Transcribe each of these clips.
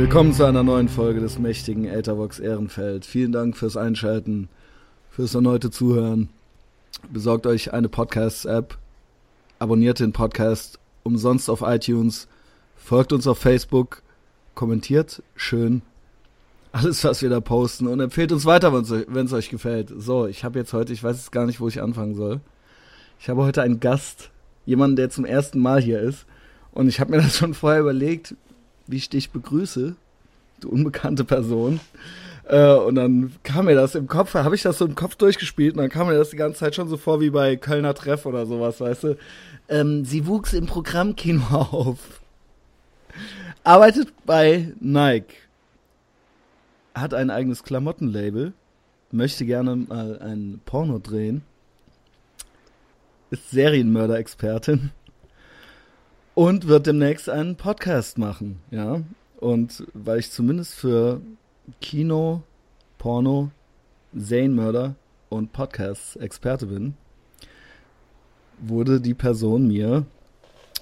Willkommen zu einer neuen Folge des mächtigen Ethervox Ehrenfeld. Vielen Dank fürs Einschalten, fürs erneute Zuhören. Besorgt euch eine Podcast-App, abonniert den Podcast umsonst auf iTunes, folgt uns auf Facebook, kommentiert schön alles, was wir da posten und empfehlt uns weiter, wenn es euch gefällt. So, ich habe jetzt heute, ich weiß jetzt gar nicht, wo ich anfangen soll. Ich habe heute einen Gast, jemanden, der zum ersten Mal hier ist. Und ich habe mir das schon vorher überlegt, wie ich dich begrüße, du unbekannte Person. Äh, und dann kam mir das im Kopf, habe ich das so im Kopf durchgespielt und dann kam mir das die ganze Zeit schon so vor wie bei Kölner Treff oder sowas, weißt du. Ähm, sie wuchs im Programmkino auf. Arbeitet bei Nike. Hat ein eigenes Klamottenlabel. Möchte gerne mal ein Porno drehen. Ist Serienmörder-Expertin und wird demnächst einen Podcast machen, ja. Und weil ich zumindest für Kino, Porno, Serienmörder und Podcasts Experte bin, wurde die Person mir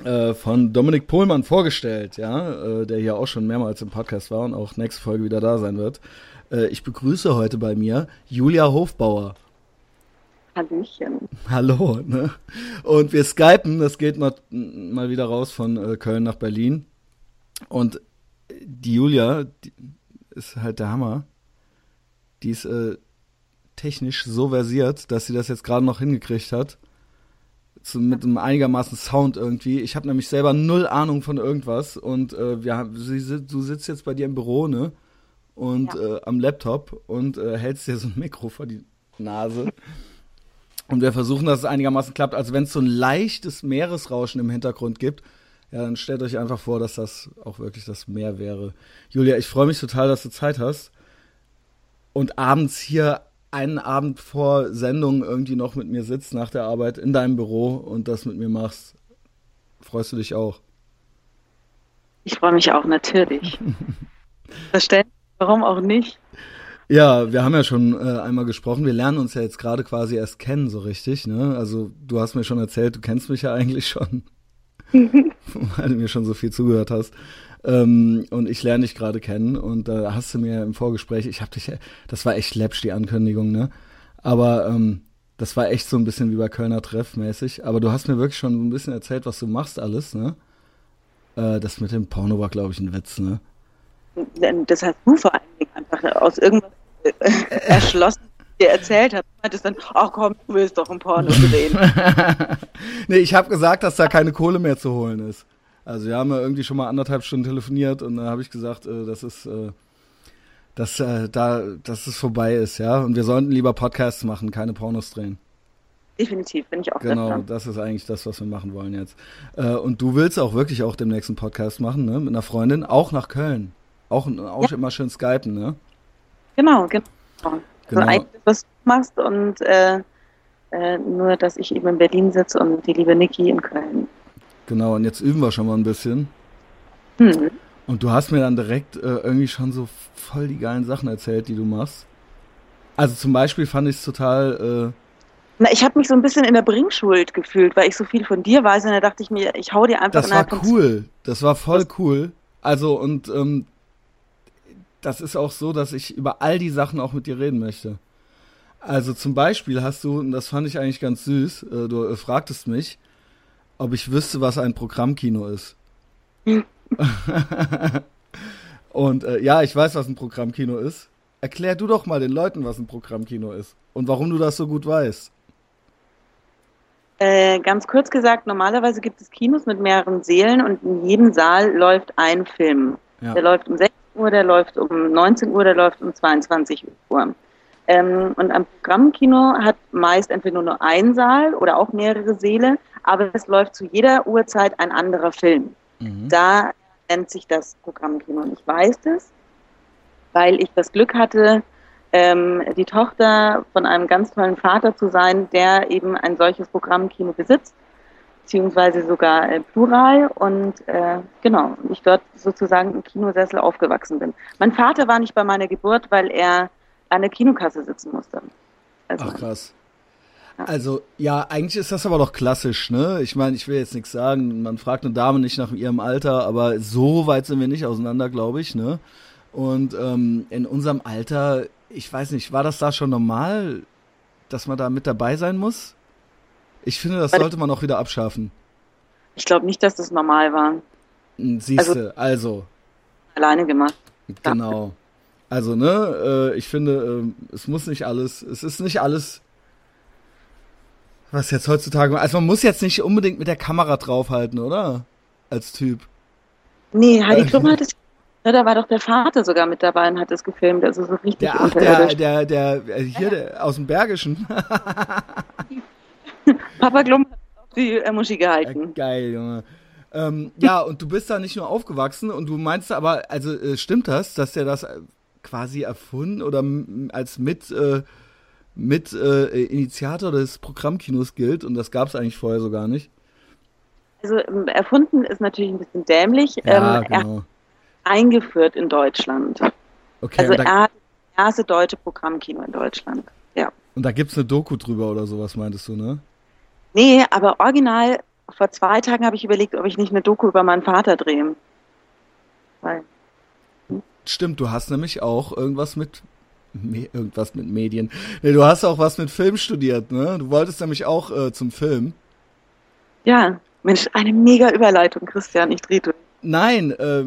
äh, von Dominik Pohlmann vorgestellt, ja, äh, der hier auch schon mehrmals im Podcast war und auch nächste Folge wieder da sein wird. Äh, ich begrüße heute bei mir Julia Hofbauer. Hallöchen. Hallo, ne? Und wir skypen, das geht mal, mal wieder raus von äh, Köln nach Berlin. Und die Julia, die ist halt der Hammer. Die ist äh, technisch so versiert, dass sie das jetzt gerade noch hingekriegt hat. Zu, mit einem einigermaßen Sound irgendwie. Ich habe nämlich selber null Ahnung von irgendwas. Und äh, wir haben, sie, du sitzt jetzt bei dir im Büro, ne? Und ja. äh, am Laptop und äh, hältst dir so ein Mikro vor die Nase. Und wir versuchen, dass es einigermaßen klappt. Also wenn es so ein leichtes Meeresrauschen im Hintergrund gibt, ja, dann stellt euch einfach vor, dass das auch wirklich das Meer wäre. Julia, ich freue mich total, dass du Zeit hast. Und abends hier einen Abend vor Sendung irgendwie noch mit mir sitzt nach der Arbeit in deinem Büro und das mit mir machst. Freust du dich auch? Ich freue mich auch, natürlich. Verständlich, warum auch nicht? Ja, wir haben ja schon äh, einmal gesprochen. Wir lernen uns ja jetzt gerade quasi erst kennen, so richtig. Ne? Also du hast mir schon erzählt, du kennst mich ja eigentlich schon, weil du mir schon so viel zugehört hast. Ähm, und ich lerne dich gerade kennen und da äh, hast du mir im Vorgespräch, ich habe dich, das war echt läppsch, die Ankündigung, ne? Aber ähm, das war echt so ein bisschen wie bei Kölner Treff mäßig. Aber du hast mir wirklich schon ein bisschen erzählt, was du machst alles, ne? Äh, das mit dem Porno war, glaube ich, ein Witz, ne? Das hast du vor allen Dingen einfach aus irgendwas erschlossen dir erzählt hat, meintest dann, ach komm, du willst doch ein Porno drehen. nee, ich habe gesagt, dass da keine Kohle mehr zu holen ist. Also wir haben ja irgendwie schon mal anderthalb Stunden telefoniert und da habe ich gesagt, äh, das ist, äh, dass äh, da, dass es vorbei ist, ja. Und wir sollten lieber Podcasts machen, keine Pornos drehen. Definitiv, bin ich auch Genau, dran. das ist eigentlich das, was wir machen wollen jetzt. Äh, und du willst auch wirklich auch dem nächsten Podcast machen, ne? Mit einer Freundin, auch nach Köln. Auch, auch ja. immer schön skypen, ne? Genau, genau. genau. Also eigentlich, was du machst und äh, äh, nur, dass ich eben in Berlin sitze und die liebe Niki in Köln. Genau, und jetzt üben wir schon mal ein bisschen. Hm. Und du hast mir dann direkt äh, irgendwie schon so voll die geilen Sachen erzählt, die du machst. Also zum Beispiel fand ich es total. Äh, Na, ich habe mich so ein bisschen in der Bringschuld gefühlt, weil ich so viel von dir weiß und da dachte ich mir, ich hau dir einfach. Das war cool. Das war voll cool. Also und ähm, das ist auch so, dass ich über all die Sachen auch mit dir reden möchte. Also zum Beispiel hast du, und das fand ich eigentlich ganz süß, äh, du äh, fragtest mich, ob ich wüsste, was ein Programmkino ist. und äh, ja, ich weiß, was ein Programmkino ist. Erklär du doch mal den Leuten, was ein Programmkino ist und warum du das so gut weißt. Äh, ganz kurz gesagt, normalerweise gibt es Kinos mit mehreren Sälen und in jedem Saal läuft ein Film. Ja. Der läuft um 16 Uhr, der läuft um 19 Uhr, der läuft um 22 Uhr. Ähm, und ein Programmkino hat meist entweder nur einen Saal oder auch mehrere Säle, aber es läuft zu jeder Uhrzeit ein anderer Film. Mhm. Da nennt sich das Programmkino. Und ich weiß das, weil ich das Glück hatte, ähm, die Tochter von einem ganz tollen Vater zu sein, der eben ein solches Programmkino besitzt beziehungsweise sogar äh, plural und äh, genau, ich dort sozusagen im Kinosessel aufgewachsen bin. Mein Vater war nicht bei meiner Geburt, weil er an der Kinokasse sitzen musste. Also, Ach krass. Also, ja, eigentlich ist das aber doch klassisch, ne? Ich meine, ich will jetzt nichts sagen, man fragt eine Dame nicht nach ihrem Alter, aber so weit sind wir nicht auseinander, glaube ich, ne? Und ähm, in unserem Alter, ich weiß nicht, war das da schon normal, dass man da mit dabei sein muss? Ich finde, das sollte man auch wieder abschaffen. Ich glaube nicht, dass das normal war. Hm, siehste, also, also. Alleine gemacht. Genau. Also, ne, äh, ich finde, äh, es muss nicht alles, es ist nicht alles was jetzt heutzutage, also man muss jetzt nicht unbedingt mit der Kamera draufhalten, oder? Als Typ. Nee, Heidi Klum hat es, ja, da war doch der Vater sogar mit dabei und hat es gefilmt, also so richtig der, ach, der, der, der, hier, der, aus dem Bergischen. Papa Klum hat die äh, Muschi gehalten. Ja, geil, Junge. Ähm, ja, und du bist da nicht nur aufgewachsen und du meinst aber, also äh, stimmt das, dass der das quasi erfunden oder als mit äh, mit äh, Initiator des Programmkinos gilt und das gab es eigentlich vorher so gar nicht. Also ähm, erfunden ist natürlich ein bisschen dämlich. Ja, ähm, genau. eingeführt in Deutschland. Okay, also er hat das erste deutsche Programmkino in Deutschland. Ja. Und da gibt es eine Doku drüber oder sowas, meintest du, ne? Nee, aber original, vor zwei Tagen habe ich überlegt, ob ich nicht eine Doku über meinen Vater drehe. Weil. Stimmt, du hast nämlich auch irgendwas mit Me irgendwas mit Medien. Nee, du hast auch was mit Film studiert, ne? Du wolltest nämlich auch äh, zum Film. Ja, Mensch, eine mega Überleitung, Christian, ich drehe durch. Nein, äh,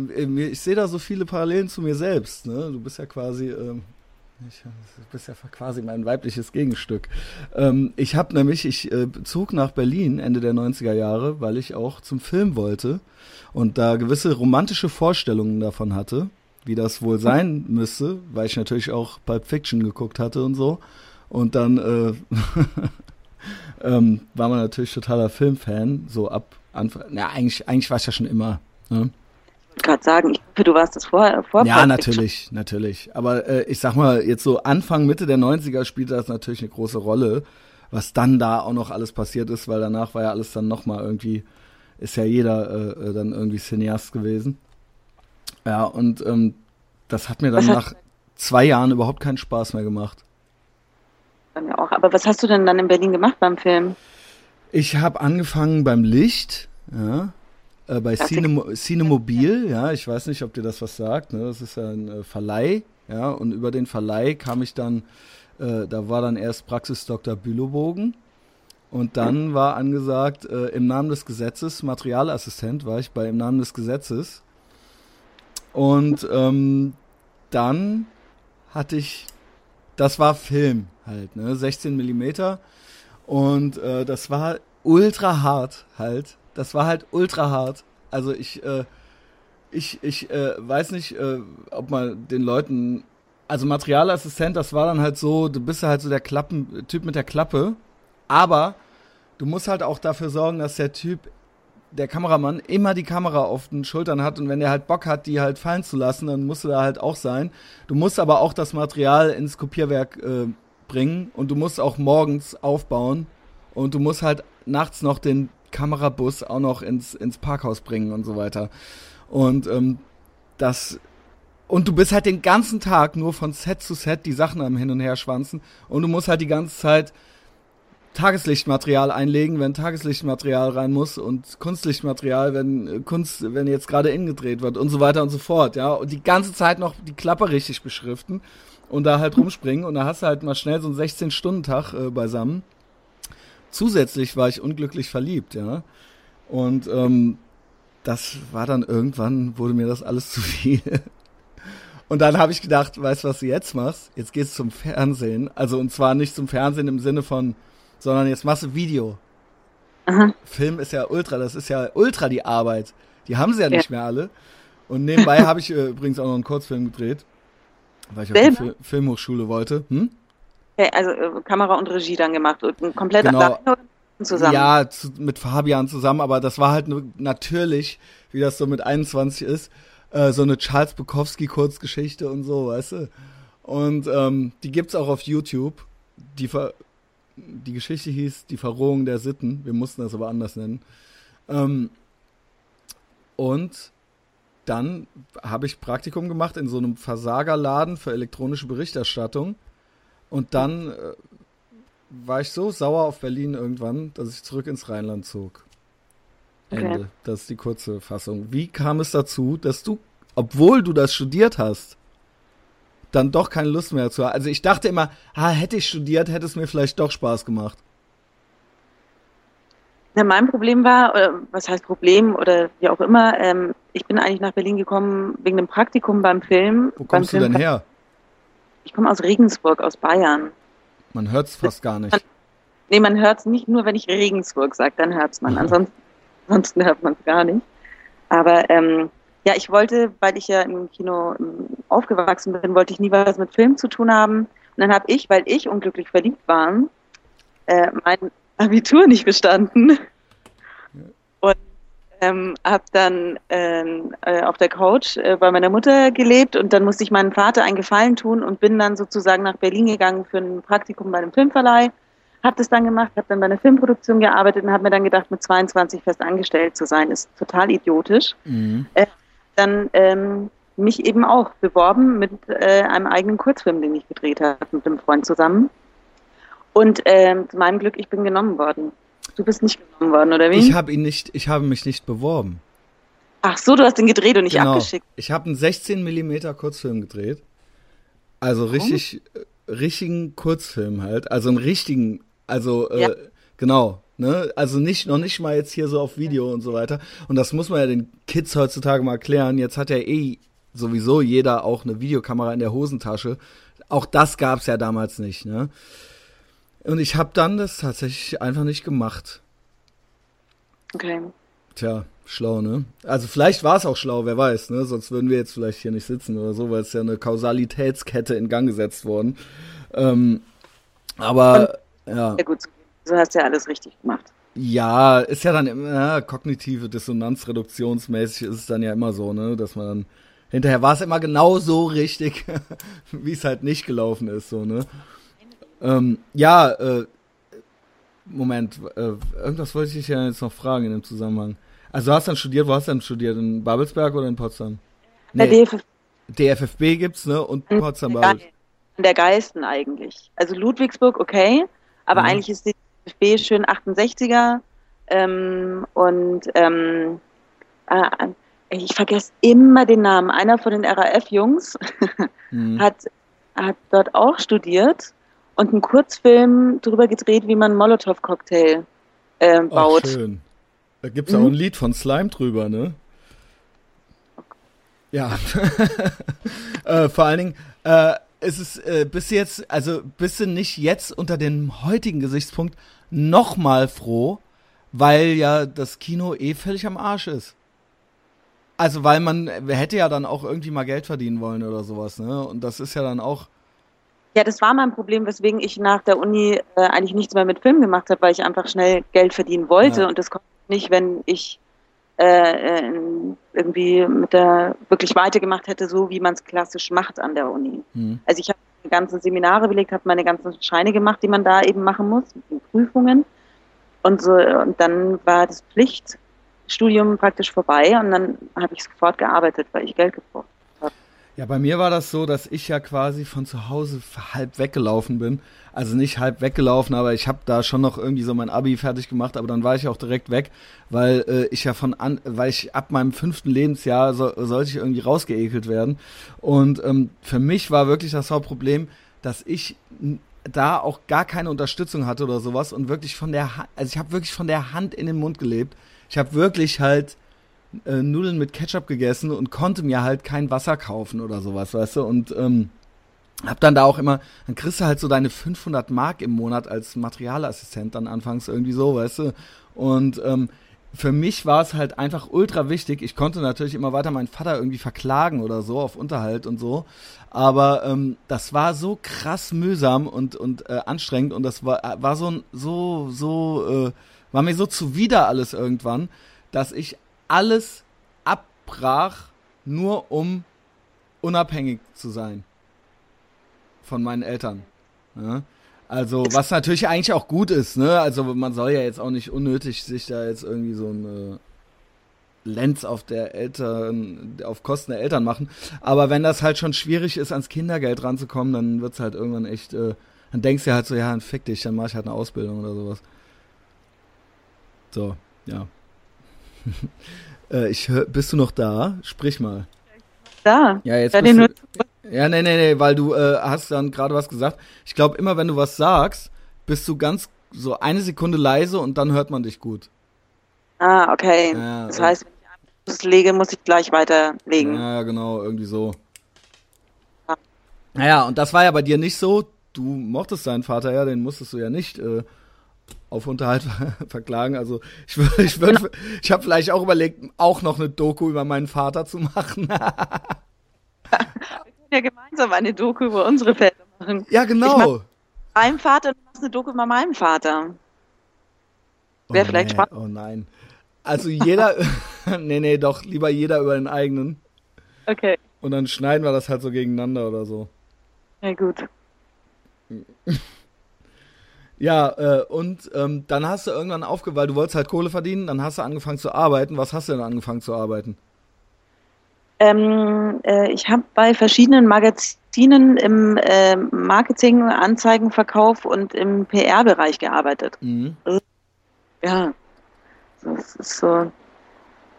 ich sehe da so viele Parallelen zu mir selbst, ne? Du bist ja quasi, äh, ich, du bist ja quasi mein weibliches Gegenstück. Ähm, ich habe nämlich, ich äh, zog nach Berlin Ende der 90er Jahre, weil ich auch zum Film wollte und da gewisse romantische Vorstellungen davon hatte wie das wohl sein müsste, weil ich natürlich auch Pulp Fiction geguckt hatte und so. Und dann äh, ähm, war man natürlich totaler Filmfan, so ab Anfang. Na, eigentlich, eigentlich war es ja schon immer. Ne? Ich gerade sagen, ich hoffe, du warst das vorher. Vor ja, natürlich, natürlich. Aber äh, ich sag mal, jetzt so Anfang, Mitte der 90er spielte das natürlich eine große Rolle, was dann da auch noch alles passiert ist, weil danach war ja alles dann nochmal irgendwie, ist ja jeder äh, äh dann irgendwie Cineast gewesen. Ja, und ähm, das hat mir dann nach zwei Jahren überhaupt keinen Spaß mehr gemacht. Bei mir auch. Aber was hast du denn dann in Berlin gemacht beim Film? Ich habe angefangen beim Licht, ja, äh, bei Cine, Cinemobil, ja, ich weiß nicht, ob dir das was sagt, ne? das ist ja ein äh, Verleih, ja, und über den Verleih kam ich dann, äh, da war dann erst Praxis Dr. Bülowbogen und dann war angesagt, äh, im Namen des Gesetzes, Materialassistent war ich bei Im Namen des Gesetzes und ähm, dann hatte ich, das war Film halt, ne, 16 Millimeter. Und äh, das war ultra hart halt. Das war halt ultra hart. Also ich, äh, ich, ich äh, weiß nicht, äh, ob man den Leuten, also Materialassistent, das war dann halt so, du bist halt so der Klappen, Typ mit der Klappe, aber du musst halt auch dafür sorgen, dass der Typ der Kameramann immer die Kamera auf den Schultern hat und wenn er halt Bock hat, die halt fallen zu lassen, dann musst du da halt auch sein. Du musst aber auch das Material ins Kopierwerk äh, bringen und du musst auch morgens aufbauen und du musst halt nachts noch den Kamerabus auch noch ins, ins Parkhaus bringen und so weiter. Und ähm, das und du bist halt den ganzen Tag nur von Set zu Set die Sachen am Hin und Her schwanzen und du musst halt die ganze Zeit Tageslichtmaterial einlegen, wenn Tageslichtmaterial rein muss und Kunstlichtmaterial, wenn äh, Kunst, wenn jetzt gerade innen gedreht wird und so weiter und so fort, ja. Und die ganze Zeit noch die Klappe richtig beschriften und da halt rumspringen und da hast du halt mal schnell so einen 16-Stunden-Tag äh, beisammen. Zusätzlich war ich unglücklich verliebt, ja. Und ähm, das war dann irgendwann, wurde mir das alles zu viel. Und dann habe ich gedacht, weißt du, was du jetzt machst? Jetzt gehst du zum Fernsehen. Also und zwar nicht zum Fernsehen im Sinne von sondern jetzt machst du Video. Aha. Film ist ja ultra, das ist ja ultra die Arbeit. Die haben sie ja, ja. nicht mehr alle. Und nebenbei habe ich äh, übrigens auch noch einen Kurzfilm gedreht, weil ich auf die Filmhochschule wollte. Hm? Also äh, Kamera und Regie dann gemacht und komplett genau. zusammen. Ja, zu, mit Fabian zusammen, aber das war halt natürlich, wie das so mit 21 ist, äh, so eine Charles Bukowski Kurzgeschichte und so, weißt du. Und ähm, die gibt's auch auf YouTube. Die ver die Geschichte hieß Die Verrohung der Sitten. Wir mussten das aber anders nennen. Ähm, und dann habe ich Praktikum gemacht in so einem Versagerladen für elektronische Berichterstattung. Und dann äh, war ich so sauer auf Berlin irgendwann, dass ich zurück ins Rheinland zog. Okay. Ende. Das ist die kurze Fassung. Wie kam es dazu, dass du, obwohl du das studiert hast, dann doch keine Lust mehr zu haben? Also ich dachte immer, ah, hätte ich studiert, hätte es mir vielleicht doch Spaß gemacht. Ja, mein Problem war, oder was heißt Problem oder wie auch immer, ähm, ich bin eigentlich nach Berlin gekommen wegen einem Praktikum beim Film. Wo kommst du denn her? Ich komme aus Regensburg, aus Bayern. Man hört es fast gar nicht. Man, nee, man hört es nicht nur, wenn ich Regensburg sage, dann hört es man. Ansonsten, ansonsten hört man es gar nicht. Aber ähm, ja, ich wollte, weil ich ja im Kino ähm, aufgewachsen bin, wollte ich nie was mit Film zu tun haben. Und dann habe ich, weil ich unglücklich verliebt war, äh, mein Abitur nicht bestanden. Ähm, habe dann ähm, äh, auf der Couch äh, bei meiner Mutter gelebt und dann musste ich meinem Vater einen Gefallen tun und bin dann sozusagen nach Berlin gegangen für ein Praktikum bei einem Filmverleih. Habe das dann gemacht, habe dann bei einer Filmproduktion gearbeitet und habe mir dann gedacht, mit 22 fest angestellt zu sein, ist total idiotisch. Mhm. Äh, dann ähm, mich eben auch beworben mit äh, einem eigenen Kurzfilm, den ich gedreht habe mit einem Freund zusammen. Und ähm, zu meinem Glück, ich bin genommen worden. Du bist nicht genommen worden, oder wie? Ich habe ihn nicht, ich habe mich nicht beworben. Ach so, du hast ihn gedreht und nicht genau. abgeschickt. Ich habe einen 16 mm Kurzfilm gedreht. Also richtig, oh. richtigen Kurzfilm halt. Also einen richtigen, also äh, ja. äh, genau. Ne? Also nicht, noch nicht mal jetzt hier so auf Video und so weiter. Und das muss man ja den Kids heutzutage mal erklären. Jetzt hat ja eh sowieso jeder auch eine Videokamera in der Hosentasche. Auch das gab's ja damals nicht, ne? Und ich habe dann das tatsächlich einfach nicht gemacht. Okay. Tja, schlau, ne? Also vielleicht war es auch schlau, wer weiß, ne? Sonst würden wir jetzt vielleicht hier nicht sitzen oder so, weil es ja eine Kausalitätskette in Gang gesetzt worden. Ähm, aber Und, ja. Ja gut, du hast ja alles richtig gemacht. Ja, ist ja dann immer ja, kognitive Dissonanzreduktionsmäßig ist es dann ja immer so, ne, dass man dann hinterher war es immer genau so richtig, wie es halt nicht gelaufen ist, so, ne? Ähm, ja, äh, Moment, äh, irgendwas wollte ich dich ja jetzt noch fragen in dem Zusammenhang. Also du hast dann studiert, wo hast du dann studiert? In Babelsberg oder in Potsdam? Nee, der DFF DFFB gibt's, ne? Und Potsdam Babelsberg. In der Geisten eigentlich. Also Ludwigsburg, okay, aber mhm. eigentlich ist die DFB schön 68er ähm, und ähm, äh, ich vergesse immer den Namen. Einer von den RAF-Jungs mhm. hat, hat dort auch studiert und einen Kurzfilm darüber gedreht, wie man Molotow-Cocktail äh, baut. Ach, schön. Da gibt es mhm. auch ein Lied von Slime drüber, ne? Ja. äh, vor allen Dingen, äh, ist es äh, bis jetzt, also bist du nicht jetzt unter dem heutigen Gesichtspunkt nochmal froh, weil ja das Kino eh völlig am Arsch ist. Also weil man hätte ja dann auch irgendwie mal Geld verdienen wollen oder sowas, ne? Und das ist ja dann auch ja, das war mein Problem, weswegen ich nach der Uni äh, eigentlich nichts mehr mit Film gemacht habe, weil ich einfach schnell Geld verdienen wollte ja. und das konnte ich nicht, wenn ich äh, äh, irgendwie mit der wirklich weitergemacht hätte, so wie man es klassisch macht an der Uni. Mhm. Also ich habe die ganzen Seminare belegt, habe meine ganzen Scheine gemacht, die man da eben machen muss, mit den Prüfungen und so und dann war das Pflichtstudium praktisch vorbei und dann habe ich sofort gearbeitet, weil ich Geld gebraucht ja, bei mir war das so, dass ich ja quasi von zu Hause halb weggelaufen bin. Also nicht halb weggelaufen, aber ich habe da schon noch irgendwie so mein Abi fertig gemacht, aber dann war ich auch direkt weg, weil äh, ich ja von an, weil ich ab meinem fünften Lebensjahr so, sollte ich irgendwie rausgeekelt werden. Und ähm, für mich war wirklich das Hauptproblem, dass ich da auch gar keine Unterstützung hatte oder sowas und wirklich von der, ha also ich habe wirklich von der Hand in den Mund gelebt. Ich habe wirklich halt äh, Nudeln mit Ketchup gegessen und konnte mir halt kein Wasser kaufen oder sowas, weißt du? Und ähm, hab dann da auch immer, dann kriegst du halt so deine 500 Mark im Monat als Materialassistent dann anfangs irgendwie so, weißt du? Und ähm, für mich war es halt einfach ultra wichtig. Ich konnte natürlich immer weiter meinen Vater irgendwie verklagen oder so auf Unterhalt und so. Aber ähm, das war so krass mühsam und, und äh, anstrengend und das war, war so, so, so, äh, war mir so zuwider alles irgendwann, dass ich alles abbrach, nur um unabhängig zu sein von meinen Eltern. Ja? Also, was natürlich eigentlich auch gut ist, ne? Also, man soll ja jetzt auch nicht unnötig sich da jetzt irgendwie so eine Lenz auf der Eltern, auf Kosten der Eltern machen. Aber wenn das halt schon schwierig ist, ans Kindergeld ranzukommen, dann wird es halt irgendwann echt äh, Dann denkst du halt so, ja, dann fick dich, dann mach ich halt eine Ausbildung oder sowas. So, ja. Äh, ich hör, bist du noch da? Sprich mal. Da. Ja, jetzt bist du, Ja, nee, nee, nee, weil du äh, hast dann gerade was gesagt. Ich glaube, immer wenn du was sagst, bist du ganz so eine Sekunde leise und dann hört man dich gut. Ah, okay. Ja, das heißt, wenn ich Anschluss lege, muss ich gleich weiterlegen. Ja, genau, irgendwie so. Ja. Naja, und das war ja bei dir nicht so. Du mochtest deinen Vater ja, den musstest du ja nicht äh, auf Unterhalt verklagen. Also ich würde, ich würde, ich habe vielleicht auch überlegt, auch noch eine Doku über meinen Vater zu machen. Wir können ja gemeinsam eine Doku über unsere Väter machen. Ja, genau. Ich meinem Vater und du machst eine Doku über meinen Vater. Wäre oh, vielleicht nee. spannend. Oh nein. Also jeder, nee, nee, doch lieber jeder über den eigenen. Okay. Und dann schneiden wir das halt so gegeneinander oder so. Ja, gut. Ja, äh, und ähm, dann hast du irgendwann aufgehört, weil du wolltest halt Kohle verdienen, dann hast du angefangen zu arbeiten. Was hast du denn angefangen zu arbeiten? Ähm, äh, ich habe bei verschiedenen Magazinen im äh, Marketing, Anzeigenverkauf und im PR-Bereich gearbeitet. Mhm. Ja, das ist so.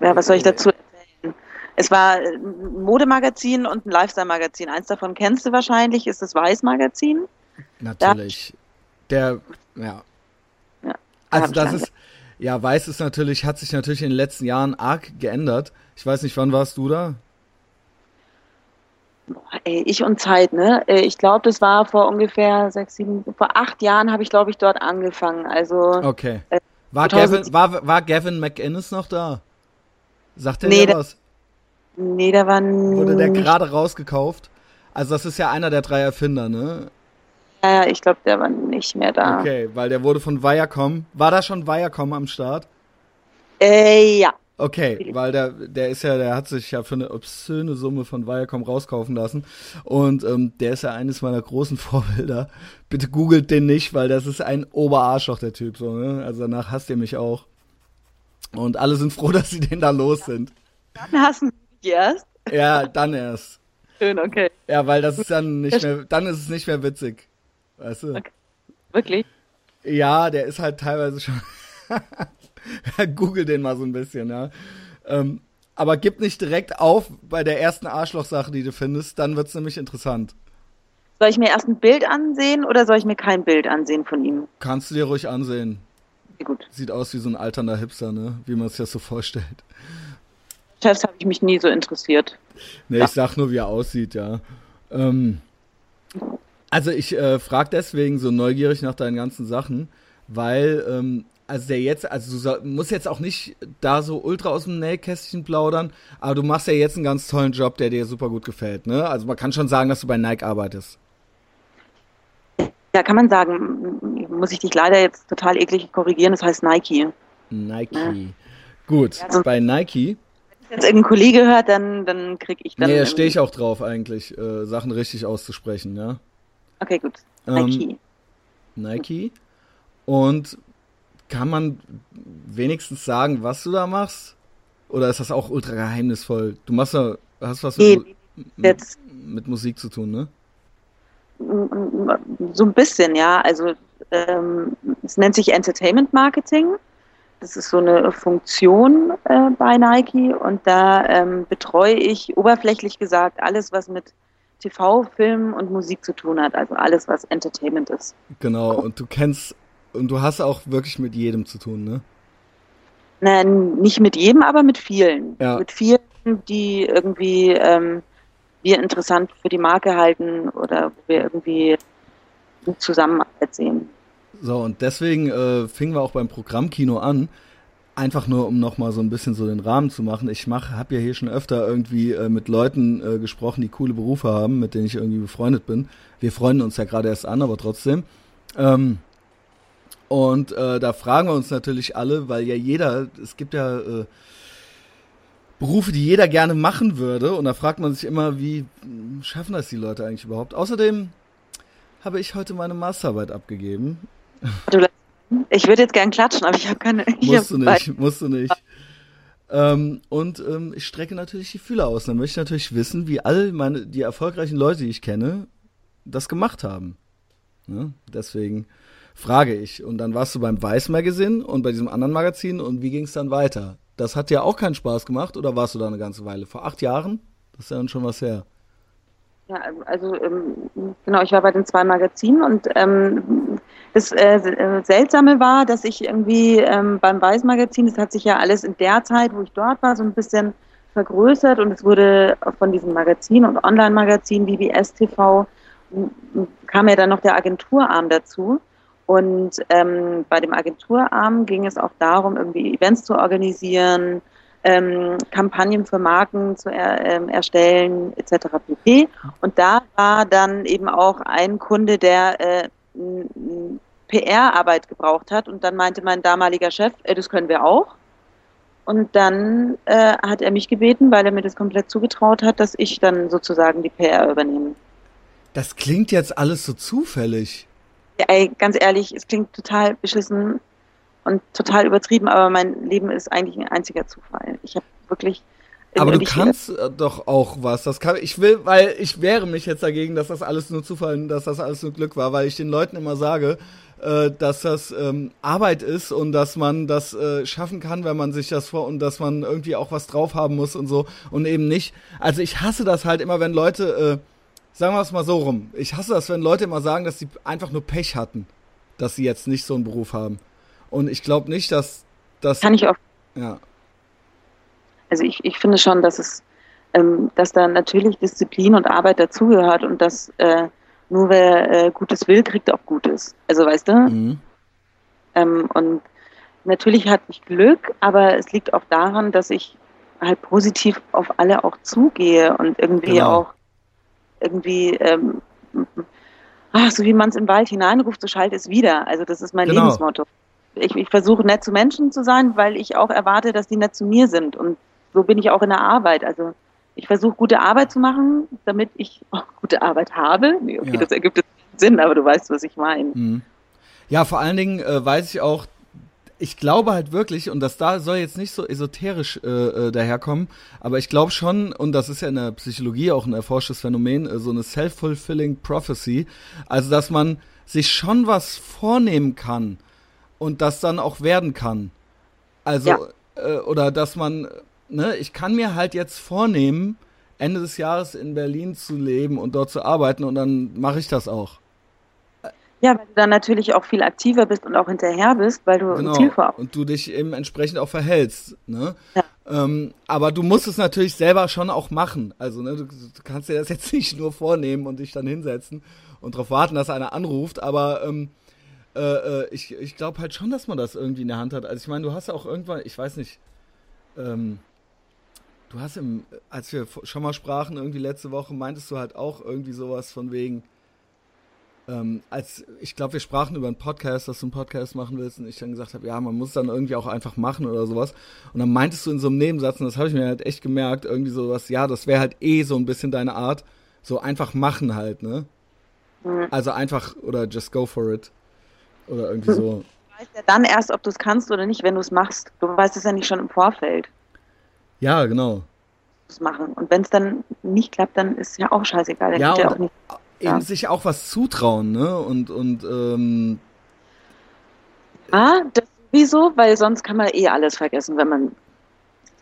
Ja, was soll ich dazu erzählen? Es war ein Modemagazin und ein Lifestyle-Magazin. Eins davon kennst du wahrscheinlich, ist das Weiß-Magazin. Natürlich. Der, ja. ja also das ist, ja, Weiß ist natürlich, hat sich natürlich in den letzten Jahren arg geändert. Ich weiß nicht, wann warst du da? Ey, ich und Zeit, ne? Äh, ich glaube, das war vor ungefähr sechs, sieben, vor acht Jahren habe ich, glaube ich, dort angefangen. Also. Okay. Äh, war, Gavin, war, war Gavin McInnes noch da? Sagt der nee, was? Nee, der war Wurde der gerade rausgekauft? Also das ist ja einer der drei Erfinder, ne? Ja, ich glaube, der war nicht mehr da. Okay, weil der wurde von Viacom. War da schon Viacom am Start? Äh, ja. Okay, weil der, der ist ja, der hat sich ja für eine obszöne Summe von Viacom rauskaufen lassen. Und ähm, der ist ja eines meiner großen Vorbilder. Bitte googelt den nicht, weil das ist ein Oberarschloch, der Typ. So, ne? Also danach hasst ihr mich auch. Und alle sind froh, dass sie den da los sind. Dann hassen sie erst? Ja, dann erst. Schön, okay. Ja, weil das ist dann nicht mehr, dann ist es nicht mehr witzig. Weißt du? Okay. Wirklich? Ja, der ist halt teilweise schon. Google den mal so ein bisschen, ja. Ähm, aber gib nicht direkt auf bei der ersten Arschlochsache, die du findest, dann wird es nämlich interessant. Soll ich mir erst ein Bild ansehen oder soll ich mir kein Bild ansehen von ihm? Kannst du dir ruhig ansehen. Gut. Sieht aus wie so ein alternder Hipster, ne? Wie man sich das so vorstellt. Chefs habe ich mich nie so interessiert. Ne, ja. ich sag nur, wie er aussieht, ja. Ähm, also ich äh, frage deswegen so neugierig nach deinen ganzen Sachen, weil ähm, also der jetzt, also du musst jetzt auch nicht da so ultra aus dem Nähkästchen plaudern, aber du machst ja jetzt einen ganz tollen Job, der dir super gut gefällt, ne? Also man kann schon sagen, dass du bei Nike arbeitest. Ja, kann man sagen. Muss ich dich leider jetzt total eklig korrigieren, das heißt Nike. Nike. Ja. Gut, ja, also, bei Nike. Wenn jetzt irgendein Kollege hört, dann, dann krieg ich dann. Nee, da stehe ich auch drauf eigentlich, äh, Sachen richtig auszusprechen, ja. Okay, gut. Nike. Ähm, Nike. Und kann man wenigstens sagen, was du da machst? Oder ist das auch ultra geheimnisvoll? Du machst ja, hast was mit, mit, mit, Musik zu tun, ne? So ein bisschen, ja. Also ähm, es nennt sich Entertainment Marketing. Das ist so eine Funktion äh, bei Nike und da ähm, betreue ich oberflächlich gesagt alles, was mit TV, Film und Musik zu tun hat. Also alles, was Entertainment ist. Genau, und du kennst und du hast auch wirklich mit jedem zu tun, ne? Nein, nicht mit jedem, aber mit vielen. Ja. Mit vielen, die irgendwie ähm, wir interessant für die Marke halten oder wo wir irgendwie eine Zusammenarbeit sehen. So, und deswegen äh, fingen wir auch beim Programmkino an. Einfach nur, um nochmal so ein bisschen so den Rahmen zu machen. Ich mache, habe ja hier schon öfter irgendwie äh, mit Leuten äh, gesprochen, die coole Berufe haben, mit denen ich irgendwie befreundet bin. Wir freunden uns ja gerade erst an, aber trotzdem. Ähm, und äh, da fragen wir uns natürlich alle, weil ja jeder, es gibt ja äh, Berufe, die jeder gerne machen würde. Und da fragt man sich immer, wie schaffen das die Leute eigentlich überhaupt? Außerdem habe ich heute meine Masterarbeit abgegeben. Ich würde jetzt gern klatschen, aber ich habe keine. musst du nicht, musst du nicht. Ähm, und ähm, ich strecke natürlich die Fühler aus. Dann möchte ich natürlich wissen, wie all meine die erfolgreichen Leute, die ich kenne, das gemacht haben. Ne? Deswegen frage ich. Und dann warst du beim Weiß Magazine und bei diesem anderen Magazin und wie ging es dann weiter? Das hat dir auch keinen Spaß gemacht oder warst du da eine ganze Weile? Vor acht Jahren? Das ist ja dann schon was her. Ja, also ähm, genau, ich war bei den zwei Magazinen und ähm, das äh, äh, Seltsame war, dass ich irgendwie ähm, beim Weiß-Magazin, das hat sich ja alles in der Zeit, wo ich dort war, so ein bisschen vergrößert und es wurde von diesem Magazin und Online-Magazin BBS TV kam ja dann noch der Agenturarm dazu. Und ähm, bei dem Agenturarm ging es auch darum, irgendwie Events zu organisieren, ähm, Kampagnen für Marken zu er, ähm, erstellen, etc. pp. Und da war dann eben auch ein Kunde, der äh, PR-Arbeit gebraucht hat. Und dann meinte mein damaliger Chef, äh, das können wir auch. Und dann äh, hat er mich gebeten, weil er mir das komplett zugetraut hat, dass ich dann sozusagen die PR übernehme. Das klingt jetzt alles so zufällig. Ja, ey, ganz ehrlich, es klingt total beschissen und total übertrieben, aber mein Leben ist eigentlich ein einziger Zufall. Ich habe wirklich. Aber du kannst äh, doch auch was. Das kann ich will, weil ich wehre mich jetzt dagegen, dass das alles nur Zufall, dass das alles nur Glück war, weil ich den Leuten immer sage, äh, dass das ähm, Arbeit ist und dass man das äh, schaffen kann, wenn man sich das vor und dass man irgendwie auch was drauf haben muss und so und eben nicht. Also ich hasse das halt immer, wenn Leute, äh, sagen wir es mal so rum, ich hasse das, wenn Leute immer sagen, dass sie einfach nur Pech hatten, dass sie jetzt nicht so einen Beruf haben. Und ich glaube nicht, dass das. Kann ich auch. Ja. Also ich, ich finde schon, dass es, ähm, dass da natürlich Disziplin und Arbeit dazugehört und dass äh, nur wer äh, Gutes will, kriegt auch Gutes. Also weißt du? Mhm. Ähm, und natürlich hatte ich Glück, aber es liegt auch daran, dass ich halt positiv auf alle auch zugehe und irgendwie genau. auch irgendwie ähm, ach, so wie man es im Wald hineinruft, so schallt es wieder. Also das ist mein genau. Lebensmotto ich, ich versuche nett zu Menschen zu sein, weil ich auch erwarte, dass die nett zu mir sind. Und so bin ich auch in der Arbeit. Also ich versuche gute Arbeit zu machen, damit ich auch gute Arbeit habe. Nee, okay, ja. das ergibt Sinn, aber du weißt, was ich meine. Mhm. Ja, vor allen Dingen äh, weiß ich auch, ich glaube halt wirklich, und das da soll jetzt nicht so esoterisch äh, äh, daherkommen, aber ich glaube schon, und das ist ja in der Psychologie auch ein erforschtes Phänomen, äh, so eine self-fulfilling prophecy, also dass man sich schon was vornehmen kann und das dann auch werden kann. Also, ja. äh, oder dass man, ne, ich kann mir halt jetzt vornehmen, Ende des Jahres in Berlin zu leben und dort zu arbeiten und dann mache ich das auch. Ja, weil du dann natürlich auch viel aktiver bist und auch hinterher bist, weil du genau. ein Ziel vor Und du dich eben entsprechend auch verhältst. Ne? Ja. Ähm, aber du musst es natürlich selber schon auch machen. Also ne, du, du, kannst dir das jetzt nicht nur vornehmen und dich dann hinsetzen und darauf warten, dass einer anruft. Aber ähm, äh, äh, ich, ich glaube halt schon, dass man das irgendwie in der Hand hat. Also ich meine, du hast ja auch irgendwann, ich weiß nicht, ähm, du hast im, als wir schon mal sprachen, irgendwie letzte Woche, meintest du halt auch irgendwie sowas von wegen, ähm, als ich glaube, wir sprachen über einen Podcast, dass du einen Podcast machen willst und ich dann gesagt habe, ja, man muss dann irgendwie auch einfach machen oder sowas. Und dann meintest du in so einem Nebensatz, und das habe ich mir halt echt gemerkt, irgendwie sowas, ja, das wäre halt eh so ein bisschen deine Art, so einfach machen halt, ne? Mhm. Also einfach, oder just go for it. Oder irgendwie so. Du weißt ja dann erst, ob du es kannst oder nicht, wenn du es machst. Du weißt es ja nicht schon im Vorfeld. Ja, genau. Machen. Und wenn es dann nicht klappt, dann ist ja auch scheißegal. Ja, ja auch nicht, eben ja. sich auch was zutrauen, ne? Und, und ähm, Ah, das sowieso, weil sonst kann man eh alles vergessen, wenn man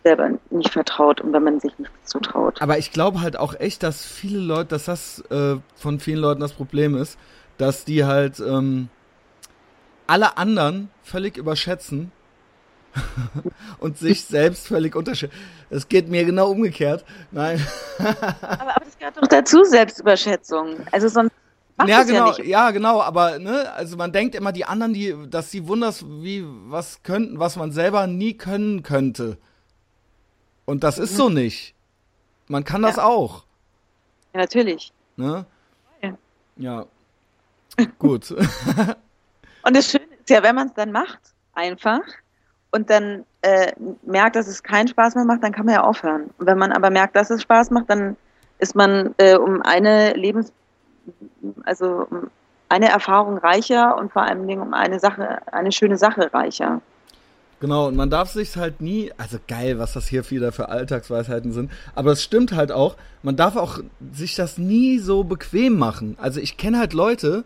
selber nicht vertraut und wenn man sich nichts zutraut. Aber ich glaube halt auch echt, dass viele Leute, dass das äh, von vielen Leuten das Problem ist, dass die halt ähm, alle anderen völlig überschätzen und sich selbst völlig unterschätzen. Es geht mir genau umgekehrt. Nein. aber, aber das gehört doch dazu, Selbstüberschätzung. Also sonst ja, genau, ja, ja, genau, aber ne, also man denkt immer, die anderen, die, dass sie wunders, wie was könnten, was man selber nie können könnte. Und das ist so mhm. nicht. Man kann das auch. Ja, natürlich. Ne? Ja. ja. Gut. Und das Schöne ist ja, wenn man es dann macht, einfach, und dann äh, merkt, dass es keinen Spaß mehr macht, dann kann man ja aufhören. Und wenn man aber merkt, dass es Spaß macht, dann ist man äh, um eine Lebens, also um eine Erfahrung reicher und vor allen Dingen um eine Sache, eine schöne Sache reicher. Genau, und man darf sich halt nie, also geil, was das hier wieder für Alltagsweisheiten sind, aber es stimmt halt auch, man darf auch sich das nie so bequem machen. Also ich kenne halt Leute,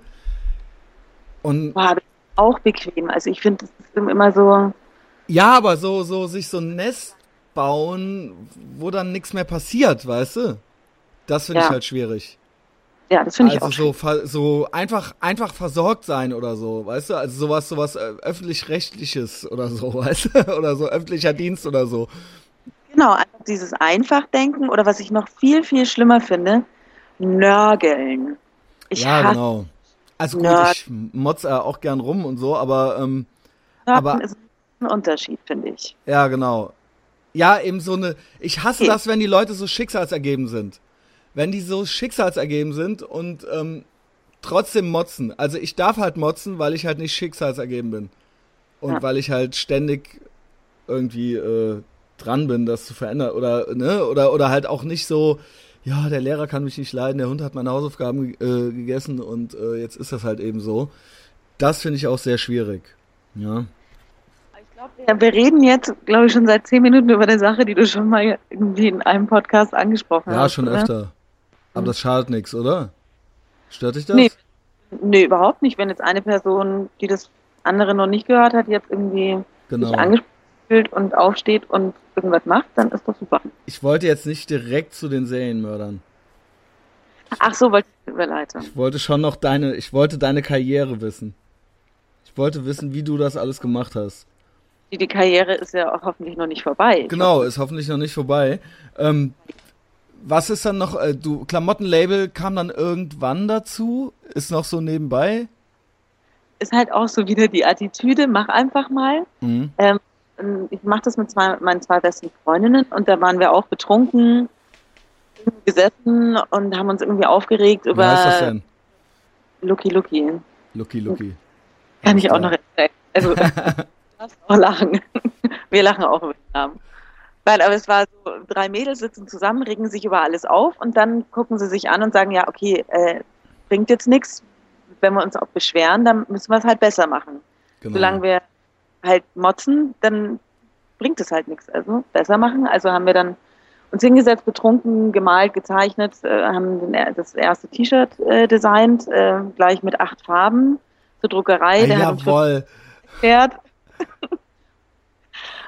Und Boah, auch bequem. Also ich finde, das ist immer so. Ja, aber so, so sich so ein Nest bauen, wo dann nichts mehr passiert, weißt du? Das finde ja. ich halt schwierig. Ja, das finde also ich auch. Also so, so einfach, einfach versorgt sein oder so, weißt du? Also sowas, sowas äh, öffentlich-rechtliches oder so, weißt du? Oder so öffentlicher Dienst oder so. Genau, dieses Einfachdenken oder was ich noch viel, viel schlimmer finde, Nörgeln. Ich ja, genau. Also gut, Nörd ich motze auch gern rum und so, aber ähm, aber ist ein Unterschied, finde ich. Ja, genau. Ja, eben so eine. Ich hasse okay. das, wenn die Leute so schicksalsergeben sind. Wenn die so schicksalsergeben sind und ähm, trotzdem motzen. Also ich darf halt motzen, weil ich halt nicht schicksalsergeben bin. Und ja. weil ich halt ständig irgendwie äh, dran bin, das zu verändern. Oder, ne, oder, oder halt auch nicht so, ja, der Lehrer kann mich nicht leiden, der Hund hat meine Hausaufgaben äh, gegessen und äh, jetzt ist das halt eben so. Das finde ich auch sehr schwierig. Ja. Ja, wir reden jetzt, glaube ich, schon seit zehn Minuten über eine Sache, die du schon mal irgendwie in einem Podcast angesprochen ja, hast. Ja, schon oder? öfter. Aber das schadet nichts, oder? Stört dich das? Nee. nee, überhaupt nicht. Wenn jetzt eine Person, die das andere noch nicht gehört hat, jetzt irgendwie genau. sich angespielt und aufsteht und irgendwas macht, dann ist das super. Ich wollte jetzt nicht direkt zu den Serienmördern. Ach so, wollte ich überleiten. Ich wollte schon noch deine, ich wollte deine Karriere wissen. Ich wollte wissen, wie du das alles gemacht hast die, die Karriere ist ja auch hoffentlich noch nicht vorbei. Genau, ist hoffentlich noch nicht vorbei. Ähm, was ist dann noch, äh, du, Klamottenlabel kam dann irgendwann dazu? Ist noch so nebenbei? Ist halt auch so wieder die Attitüde, mach einfach mal. Mhm. Ähm, ich mache das mit zwei, meinen zwei besten Freundinnen und da waren wir auch betrunken gesessen und haben uns irgendwie aufgeregt über. Was ist das denn? Lucky Lucky. Lucky Lucky. Kann ich auch noch erzählen. Also, darfst auch lachen. Wir lachen auch über den Namen. Weil, aber es war so, drei Mädels sitzen zusammen, regen sich über alles auf und dann gucken sie sich an und sagen, ja, okay, äh, bringt jetzt nichts. Wenn wir uns auch beschweren, dann müssen wir es halt besser machen. Genau. Solange wir halt motzen, dann bringt es halt nichts. Also besser machen. Also haben wir dann uns hingesetzt, betrunken, gemalt, gezeichnet, äh, haben das erste T-Shirt äh, designt, äh, gleich mit acht Farben zur Druckerei. Ja, jawohl. Fährt.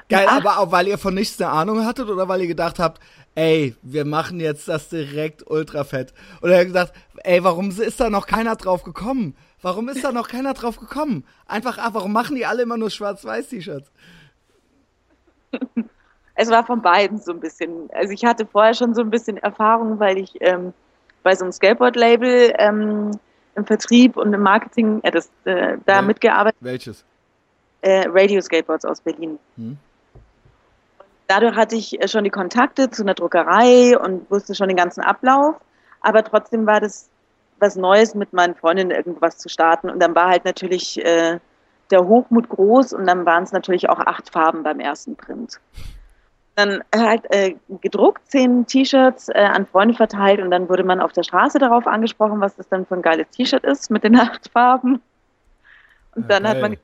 Geil, Ach. aber auch weil ihr von nichts eine Ahnung hattet oder weil ihr gedacht habt, ey, wir machen jetzt das direkt ultra fett. Oder ihr habt gesagt, ey, warum ist da noch keiner drauf gekommen? Warum ist da noch keiner drauf gekommen? Einfach, ach, warum machen die alle immer nur schwarz-weiß-T-Shirts? Es war von beiden so ein bisschen. Also ich hatte vorher schon so ein bisschen Erfahrung, weil ich ähm, bei so einem Skateboard-Label ähm, im Vertrieb und im Marketing äh, das, äh, da ja. mitgearbeitet. Welches? Äh, Radio Skateboards aus Berlin. Hm. Dadurch hatte ich äh, schon die Kontakte zu einer Druckerei und wusste schon den ganzen Ablauf. Aber trotzdem war das was Neues, mit meinen Freundinnen irgendwas zu starten. Und dann war halt natürlich äh, der Hochmut groß und dann waren es natürlich auch acht Farben beim ersten Print. Dann halt äh, gedruckt, zehn T-Shirts äh, an Freunde verteilt und dann wurde man auf der Straße darauf angesprochen, was das dann für ein geiles T-Shirt ist mit den acht Farben. Und ja, dann hat man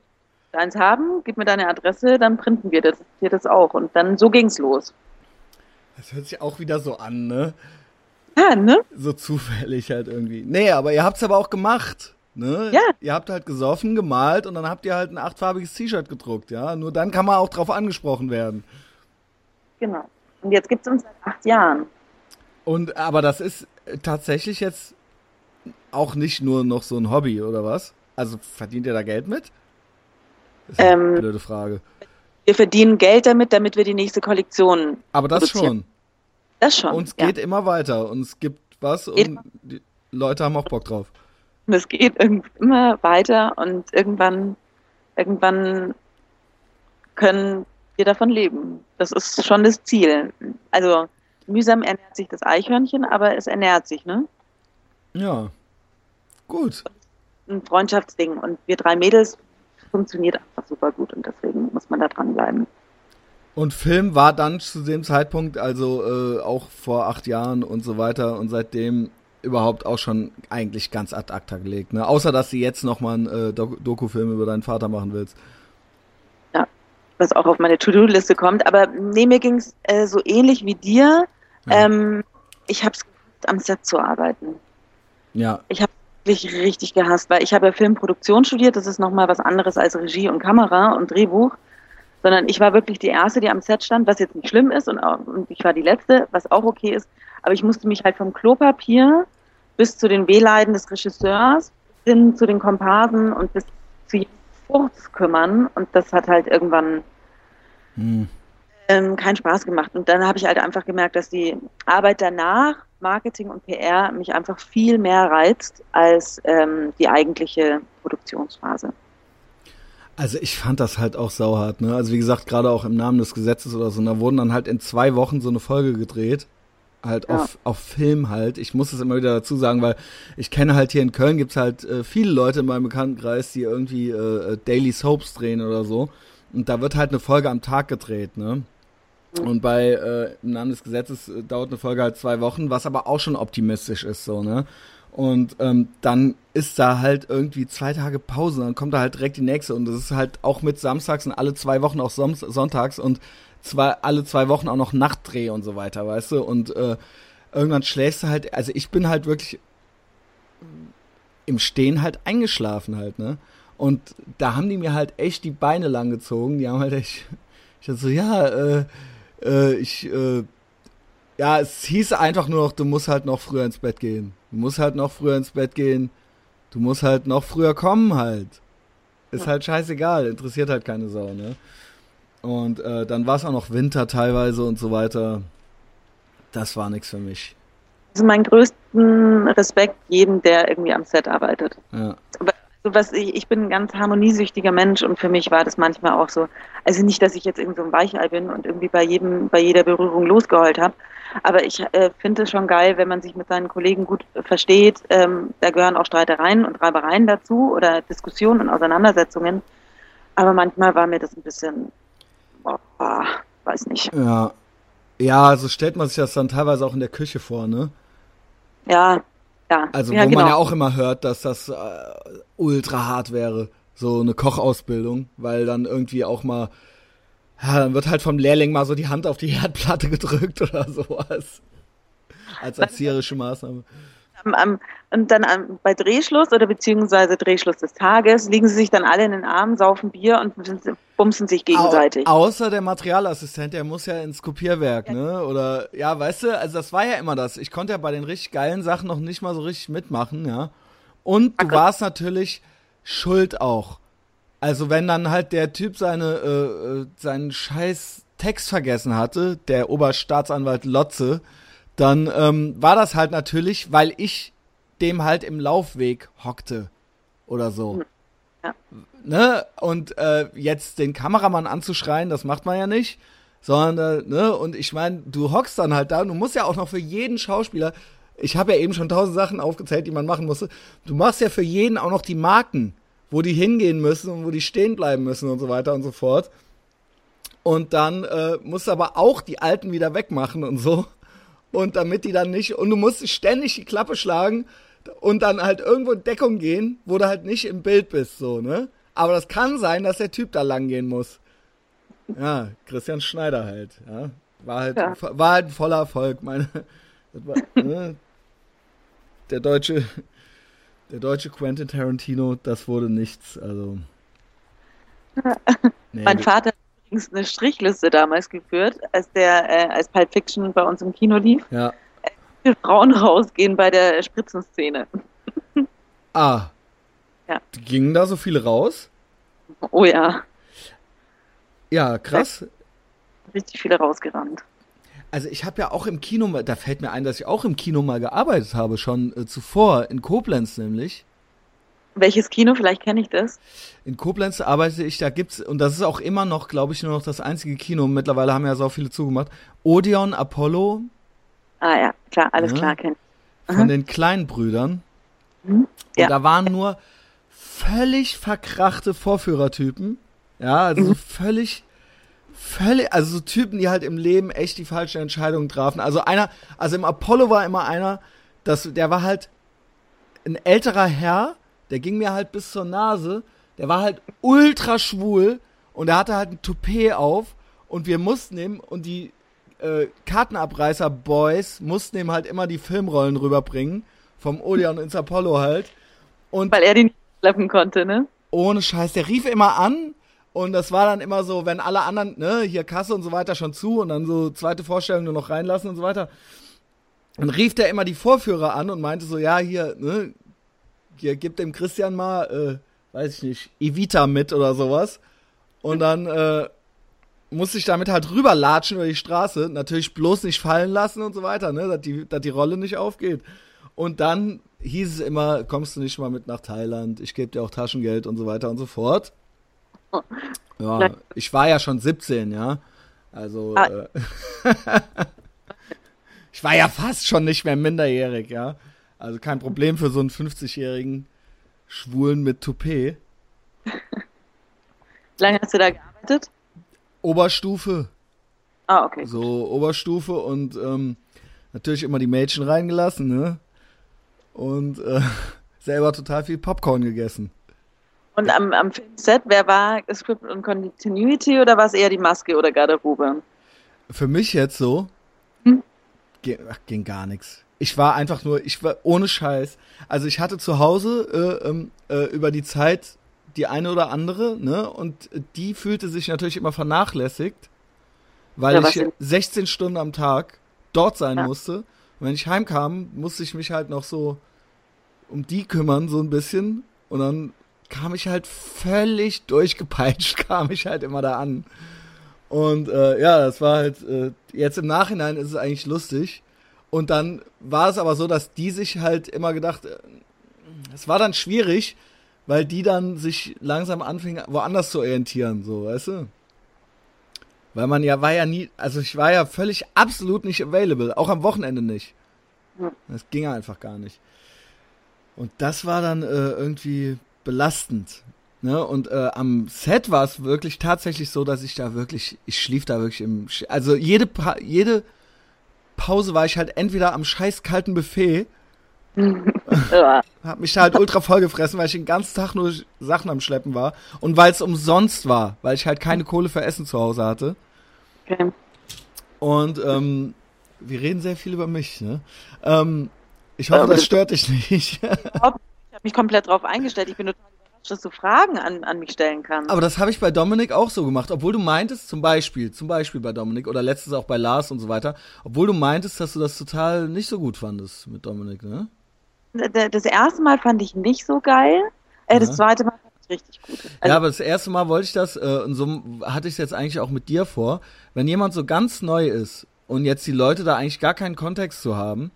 eins haben, gib mir deine Adresse, dann printen wir das, wir das auch. Und dann so ging's los. Das hört sich auch wieder so an, ne? Ja, ne? So zufällig halt irgendwie. Nee, aber ihr habt's aber auch gemacht. Ne? Ja. Ihr habt halt gesoffen, gemalt und dann habt ihr halt ein achtfarbiges T-Shirt gedruckt, ja. Nur dann kann man auch drauf angesprochen werden. Genau. Und jetzt gibt's uns seit acht Jahren. Und aber das ist tatsächlich jetzt auch nicht nur noch so ein Hobby, oder was? Also verdient ihr da Geld mit? Das ist eine ähm, blöde Frage. Wir verdienen Geld damit, damit wir die nächste Kollektion. Aber das schon. Das schon. Und es geht ja. immer weiter und es gibt was und die Leute haben auch Bock drauf. Und es geht immer weiter und irgendwann, irgendwann können wir davon leben. Das ist schon das Ziel. Also mühsam ernährt sich das Eichhörnchen, aber es ernährt sich, ne? Ja. Gut. Ein Freundschaftsding. Und wir drei Mädels funktioniert einfach super gut und deswegen muss man da dranbleiben. Und Film war dann zu dem Zeitpunkt, also äh, auch vor acht Jahren und so weiter und seitdem überhaupt auch schon eigentlich ganz ad acta gelegt, ne? Außer dass du jetzt nochmal einen äh, Doku-Film über deinen Vater machen willst. Ja, was auch auf meine To-Do-Liste kommt. Aber nee, mir ging es äh, so ähnlich wie dir. Ja. Ähm, ich habe es am Set zu arbeiten. Ja. Ich habe wirklich richtig gehasst, weil ich habe ja Filmproduktion studiert, das ist nochmal was anderes als Regie und Kamera und Drehbuch, sondern ich war wirklich die Erste, die am Set stand, was jetzt nicht schlimm ist und, auch, und ich war die Letzte, was auch okay ist, aber ich musste mich halt vom Klopapier bis zu den Wehleiden des Regisseurs, hin zu den Komparsen und bis zu jedem Furz kümmern und das hat halt irgendwann hm. Ähm, keinen Spaß gemacht und dann habe ich halt einfach gemerkt, dass die Arbeit danach Marketing und PR mich einfach viel mehr reizt als ähm, die eigentliche Produktionsphase. Also ich fand das halt auch sauhart, ne? Also wie gesagt, gerade auch im Namen des Gesetzes oder so, da wurden dann halt in zwei Wochen so eine Folge gedreht. Halt ja. auf, auf Film halt. Ich muss es immer wieder dazu sagen, weil ich kenne halt hier in Köln gibt's halt äh, viele Leute in meinem Bekanntenkreis, die irgendwie äh, Daily Soaps drehen oder so. Und da wird halt eine Folge am Tag gedreht, ne? Und bei äh, im Namen des Gesetzes äh, dauert eine Folge halt zwei Wochen, was aber auch schon optimistisch ist, so, ne? Und ähm, dann ist da halt irgendwie zwei Tage Pause, dann kommt da halt direkt die nächste und das ist halt auch mit Samstags und alle zwei Wochen auch Sonntags und zwei, alle zwei Wochen auch noch Nachtdreh und so weiter, weißt du? Und äh, irgendwann schläfst du halt, also ich bin halt wirklich im Stehen halt eingeschlafen halt, ne? Und da haben die mir halt echt die Beine lang gezogen, die haben halt echt, ich dachte so, ja, äh, äh, ich, äh, ja, es hieß einfach nur noch, du musst halt noch früher ins Bett gehen. Du musst halt noch früher ins Bett gehen. Du musst halt noch früher kommen halt. Ist halt scheißegal, interessiert halt keine Sau, ne? Und äh, dann war es auch noch Winter teilweise und so weiter. Das war nichts für mich. Also mein größten Respekt jedem, der irgendwie am Set arbeitet. Ja. Aber was ich, ich bin ein ganz harmoniesüchtiger Mensch und für mich war das manchmal auch so. Also nicht, dass ich jetzt irgendwie so ein Weichei bin und irgendwie bei jedem, bei jeder Berührung losgeheult habe, aber ich äh, finde es schon geil, wenn man sich mit seinen Kollegen gut versteht. Ähm, da gehören auch Streitereien und Reibereien dazu oder Diskussionen und Auseinandersetzungen. Aber manchmal war mir das ein bisschen, oh, oh, weiß nicht. Ja. Ja, so stellt man sich das dann teilweise auch in der Küche vor, ne? Ja, ja. Also ja, wo genau. man ja auch immer hört, dass das äh, ultra hart wäre, so eine Kochausbildung, weil dann irgendwie auch mal, ja, dann wird halt vom Lehrling mal so die Hand auf die Herdplatte gedrückt oder sowas. Als erzieherische Maßnahme. und dann bei Drehschluss oder beziehungsweise Drehschluss des Tages liegen sie sich dann alle in den Armen, saufen Bier und bumsen sich gegenseitig. Au außer der Materialassistent, der muss ja ins Kopierwerk, ja. ne? Oder ja, weißt du, also das war ja immer das. Ich konnte ja bei den richtig geilen Sachen noch nicht mal so richtig mitmachen, ja. Und du warst natürlich schuld auch. Also wenn dann halt der Typ seine äh, äh, seinen scheiß Text vergessen hatte, der Oberstaatsanwalt Lotze, dann ähm, war das halt natürlich, weil ich dem halt im Laufweg hockte oder so. Ja. Ne? Und äh, jetzt den Kameramann anzuschreien, das macht man ja nicht. Sondern, äh, ne, und ich meine, du hockst dann halt da, du musst ja auch noch für jeden Schauspieler, ich habe ja eben schon tausend Sachen aufgezählt, die man machen musste. Du machst ja für jeden auch noch die Marken, wo die hingehen müssen und wo die stehen bleiben müssen und so weiter und so fort. Und dann äh, musst du aber auch die alten wieder wegmachen und so. Und damit die dann nicht, und du musst ständig die Klappe schlagen und dann halt irgendwo in Deckung gehen, wo du halt nicht im Bild bist, so, ne? Aber das kann sein, dass der Typ da lang gehen muss. Ja, Christian Schneider halt, ja. War halt, ja. war halt ein voller Erfolg, meine, war, ne? der deutsche, der deutsche Quentin Tarantino, das wurde nichts, also. Nee, mein Vater hat übrigens eine Strichliste damals geführt, als der, äh, als Pulp Fiction bei uns im Kino lief. Ja. Wie Frauen rausgehen bei der Spritzenszene. Ah. Ja. Gingen da so viele raus? Oh ja. Ja, krass. Richtig viele rausgerannt. Also ich habe ja auch im Kino, da fällt mir ein, dass ich auch im Kino mal gearbeitet habe, schon äh, zuvor, in Koblenz nämlich. Welches Kino? Vielleicht kenne ich das. In Koblenz arbeite ich, da gibt's, und das ist auch immer noch, glaube ich, nur noch das einzige Kino, mittlerweile haben ja so viele zugemacht. Odeon Apollo. Ah ja, klar, alles ja, klar, kenne ich. Von den kleinen Brüdern. Mhm. Ja. Und da waren nur völlig verkrachte Vorführertypen. Ja, also mhm. völlig völlig, also so Typen, die halt im Leben echt die falschen Entscheidungen trafen. Also einer, also im Apollo war immer einer, das, der war halt ein älterer Herr, der ging mir halt bis zur Nase, der war halt ultra schwul und der hatte halt ein Toupet auf und wir mussten ihm und die äh, Kartenabreißer-Boys mussten ihm halt immer die Filmrollen rüberbringen, vom Odeon ins Apollo halt. Und Weil er die nicht schleppen konnte, ne? Ohne Scheiß. Der rief immer an und das war dann immer so, wenn alle anderen, ne, hier Kasse und so weiter schon zu und dann so zweite Vorstellung nur noch reinlassen und so weiter. Dann rief der immer die Vorführer an und meinte so, ja, hier, ne, hier, gib dem Christian mal, äh, weiß ich nicht, Evita mit oder sowas. Und dann, äh, musste ich damit halt rüberlatschen über die Straße, natürlich bloß nicht fallen lassen und so weiter, ne, dass die, dass die Rolle nicht aufgeht. Und dann hieß es immer, kommst du nicht mal mit nach Thailand, ich gebe dir auch Taschengeld und so weiter und so fort. Ja, ich war ja schon 17, ja. Also, ah. äh, ich war ja fast schon nicht mehr minderjährig, ja. Also kein Problem für so einen 50-jährigen Schwulen mit Toupet. Wie lange hast du da gearbeitet? Oberstufe. Ah, okay. So Oberstufe und ähm, natürlich immer die Mädchen reingelassen, ne? Und äh, selber total viel Popcorn gegessen. Und am, am Filmset, wer war Script und Continuity oder war es eher die Maske oder Garderobe? Für mich jetzt so, hm? ging, ach, ging gar nichts. Ich war einfach nur, ich war ohne Scheiß. Also ich hatte zu Hause äh, ähm, äh, über die Zeit die eine oder andere, ne? Und die fühlte sich natürlich immer vernachlässigt, weil ja, ich 16 Stunden am Tag dort sein ja. musste. Und wenn ich heimkam, musste ich mich halt noch so um die kümmern, so ein bisschen. Und dann kam ich halt völlig durchgepeitscht, kam ich halt immer da an. Und äh, ja, das war halt, äh, jetzt im Nachhinein ist es eigentlich lustig. Und dann war es aber so, dass die sich halt immer gedacht, äh, es war dann schwierig, weil die dann sich langsam anfingen, woanders zu orientieren, so, weißt du? Weil man ja, war ja nie, also ich war ja völlig absolut nicht available, auch am Wochenende nicht. Das ging einfach gar nicht. Und das war dann äh, irgendwie belastend. Ne? Und äh, am Set war es wirklich tatsächlich so, dass ich da wirklich, ich schlief da wirklich im, also jede, pa jede Pause war ich halt entweder am scheiß kalten Buffet hab mich da halt ultra voll gefressen, weil ich den ganzen Tag nur Sachen am Schleppen war. Und weil es umsonst war, weil ich halt keine Kohle für Essen zu Hause hatte. Okay. Und ähm, wir reden sehr viel über mich, ne? Ähm, ich hoffe, das stört dich nicht. ich habe mich komplett drauf eingestellt. Ich bin total überrascht, dass du Fragen an, an mich stellen kannst. Aber das habe ich bei Dominik auch so gemacht. Obwohl du meintest, zum Beispiel, zum Beispiel bei Dominik oder letztes auch bei Lars und so weiter, obwohl du meintest, dass du das total nicht so gut fandest mit Dominik, ne? Das erste Mal fand ich nicht so geil. Äh, das zweite Mal fand ich richtig gut. Also, ja, aber das erste Mal wollte ich das, äh, und so hatte ich es jetzt eigentlich auch mit dir vor, wenn jemand so ganz neu ist und jetzt die Leute da eigentlich gar keinen Kontext zu haben,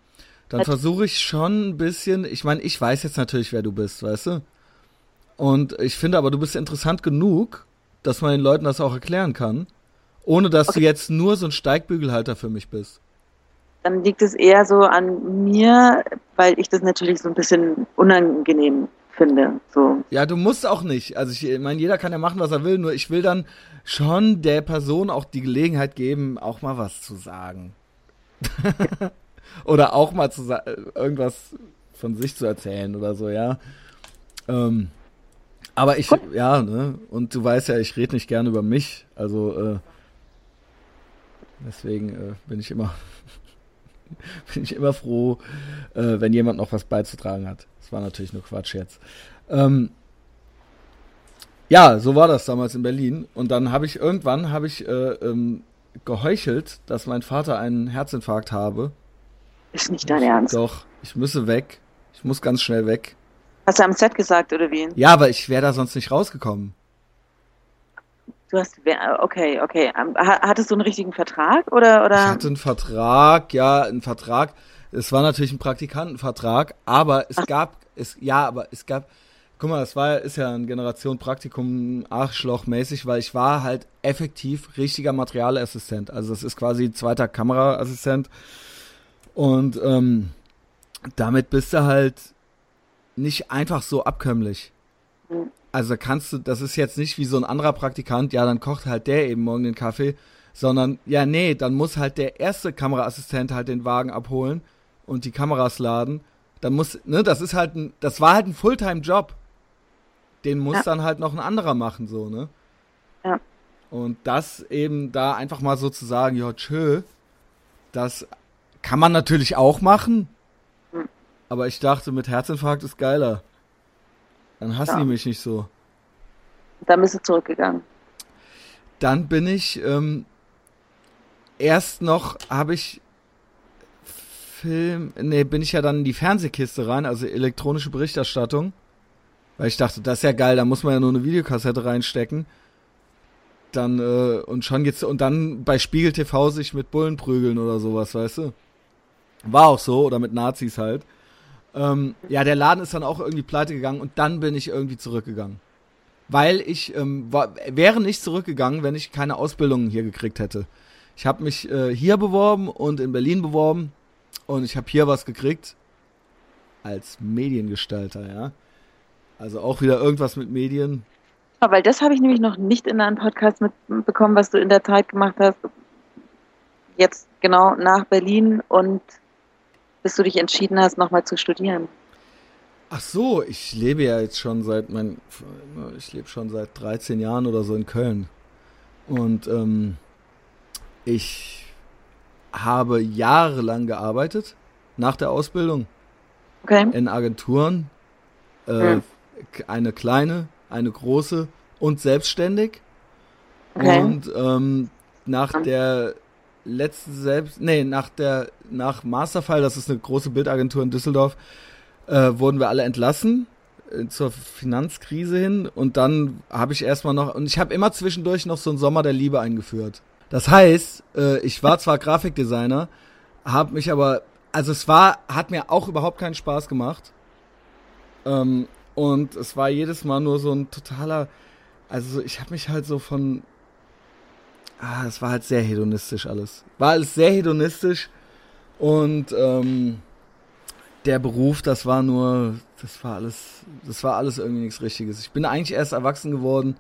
dann versuche ich schon ein bisschen, ich meine, ich weiß jetzt natürlich, wer du bist, weißt du? Und ich finde aber, du bist interessant genug, dass man den Leuten das auch erklären kann, ohne dass okay. du jetzt nur so ein Steigbügelhalter für mich bist dann liegt es eher so an mir, weil ich das natürlich so ein bisschen unangenehm finde. So. Ja, du musst auch nicht. Also ich meine, jeder kann ja machen, was er will, nur ich will dann schon der Person auch die Gelegenheit geben, auch mal was zu sagen. oder auch mal zu irgendwas von sich zu erzählen oder so, ja. Ähm, aber ich, Gut. ja, ne, und du weißt ja, ich rede nicht gerne über mich, also äh, deswegen äh, bin ich immer bin ich immer froh, äh, wenn jemand noch was beizutragen hat. Das war natürlich nur Quatsch jetzt. Ähm, ja, so war das damals in Berlin. Und dann habe ich irgendwann habe ich äh, ähm, geheuchelt, dass mein Vater einen Herzinfarkt habe. Ist nicht dein Ernst? Doch, ich müsse weg. Ich muss ganz schnell weg. Hast du am Set gesagt oder wie? Ja, aber ich wäre da sonst nicht rausgekommen. Du hast, okay, okay. Ähm, hattest du einen richtigen Vertrag oder, oder? Ich hatte einen Vertrag, ja, einen Vertrag. Es war natürlich ein Praktikantenvertrag, aber es Ach. gab, es, ja, aber es gab, guck mal, das war, ist ja ein Generation Praktikum Arschlochmäßig, weil ich war halt effektiv richtiger Materialassistent. Also das ist quasi zweiter Kameraassistent. Und ähm, damit bist du halt nicht einfach so abkömmlich. Mhm. Also kannst du, das ist jetzt nicht wie so ein anderer Praktikant, ja, dann kocht halt der eben morgen den Kaffee, sondern ja, nee, dann muss halt der erste Kameraassistent halt den Wagen abholen und die Kameras laden. Dann muss, ne, das ist halt ein, das war halt ein Fulltime-Job. Den muss ja. dann halt noch ein anderer machen, so, ne? Ja. Und das eben da einfach mal so zu sagen, ja, tschö, das kann man natürlich auch machen. Mhm. Aber ich dachte, mit Herzinfarkt ist geiler. Dann hassen ja. die mich nicht so. Dann bist du zurückgegangen. Dann bin ich ähm, erst noch, habe ich Film, nee, bin ich ja dann in die Fernsehkiste rein, also elektronische Berichterstattung. Weil ich dachte, das ist ja geil, da muss man ja nur eine Videokassette reinstecken. Dann, äh, und schon geht's, und dann bei Spiegel TV sich mit Bullen prügeln oder sowas, weißt du? War auch so, oder mit Nazis halt. Ähm, ja, der Laden ist dann auch irgendwie pleite gegangen und dann bin ich irgendwie zurückgegangen. Weil ich ähm, war, wäre nicht zurückgegangen, wenn ich keine Ausbildung hier gekriegt hätte. Ich habe mich äh, hier beworben und in Berlin beworben und ich habe hier was gekriegt als Mediengestalter, ja. Also auch wieder irgendwas mit Medien. Ja, weil das habe ich nämlich noch nicht in einem Podcast mitbekommen, was du in der Zeit gemacht hast. Jetzt genau nach Berlin und bis du dich entschieden hast, nochmal zu studieren. Ach so, ich lebe ja jetzt schon seit mein, ich lebe schon seit 13 Jahren oder so in Köln. Und ähm, ich habe jahrelang gearbeitet nach der Ausbildung. Okay. In Agenturen. Äh, hm eine kleine, eine große und selbstständig. Okay. Und ähm, nach der letzten selbst, nee, nach der, nach Masterfall, das ist eine große Bildagentur in Düsseldorf, äh, wurden wir alle entlassen äh, zur Finanzkrise hin und dann habe ich erstmal noch und ich habe immer zwischendurch noch so einen Sommer der Liebe eingeführt. Das heißt, äh, ich war zwar Grafikdesigner, habe mich aber also es war hat mir auch überhaupt keinen Spaß gemacht. Ähm, und es war jedes Mal nur so ein totaler, also ich habe mich halt so von, ah, es war halt sehr hedonistisch alles. War alles sehr hedonistisch und ähm, der Beruf, das war nur, das war alles, das war alles irgendwie nichts Richtiges. Ich bin eigentlich erst erwachsen geworden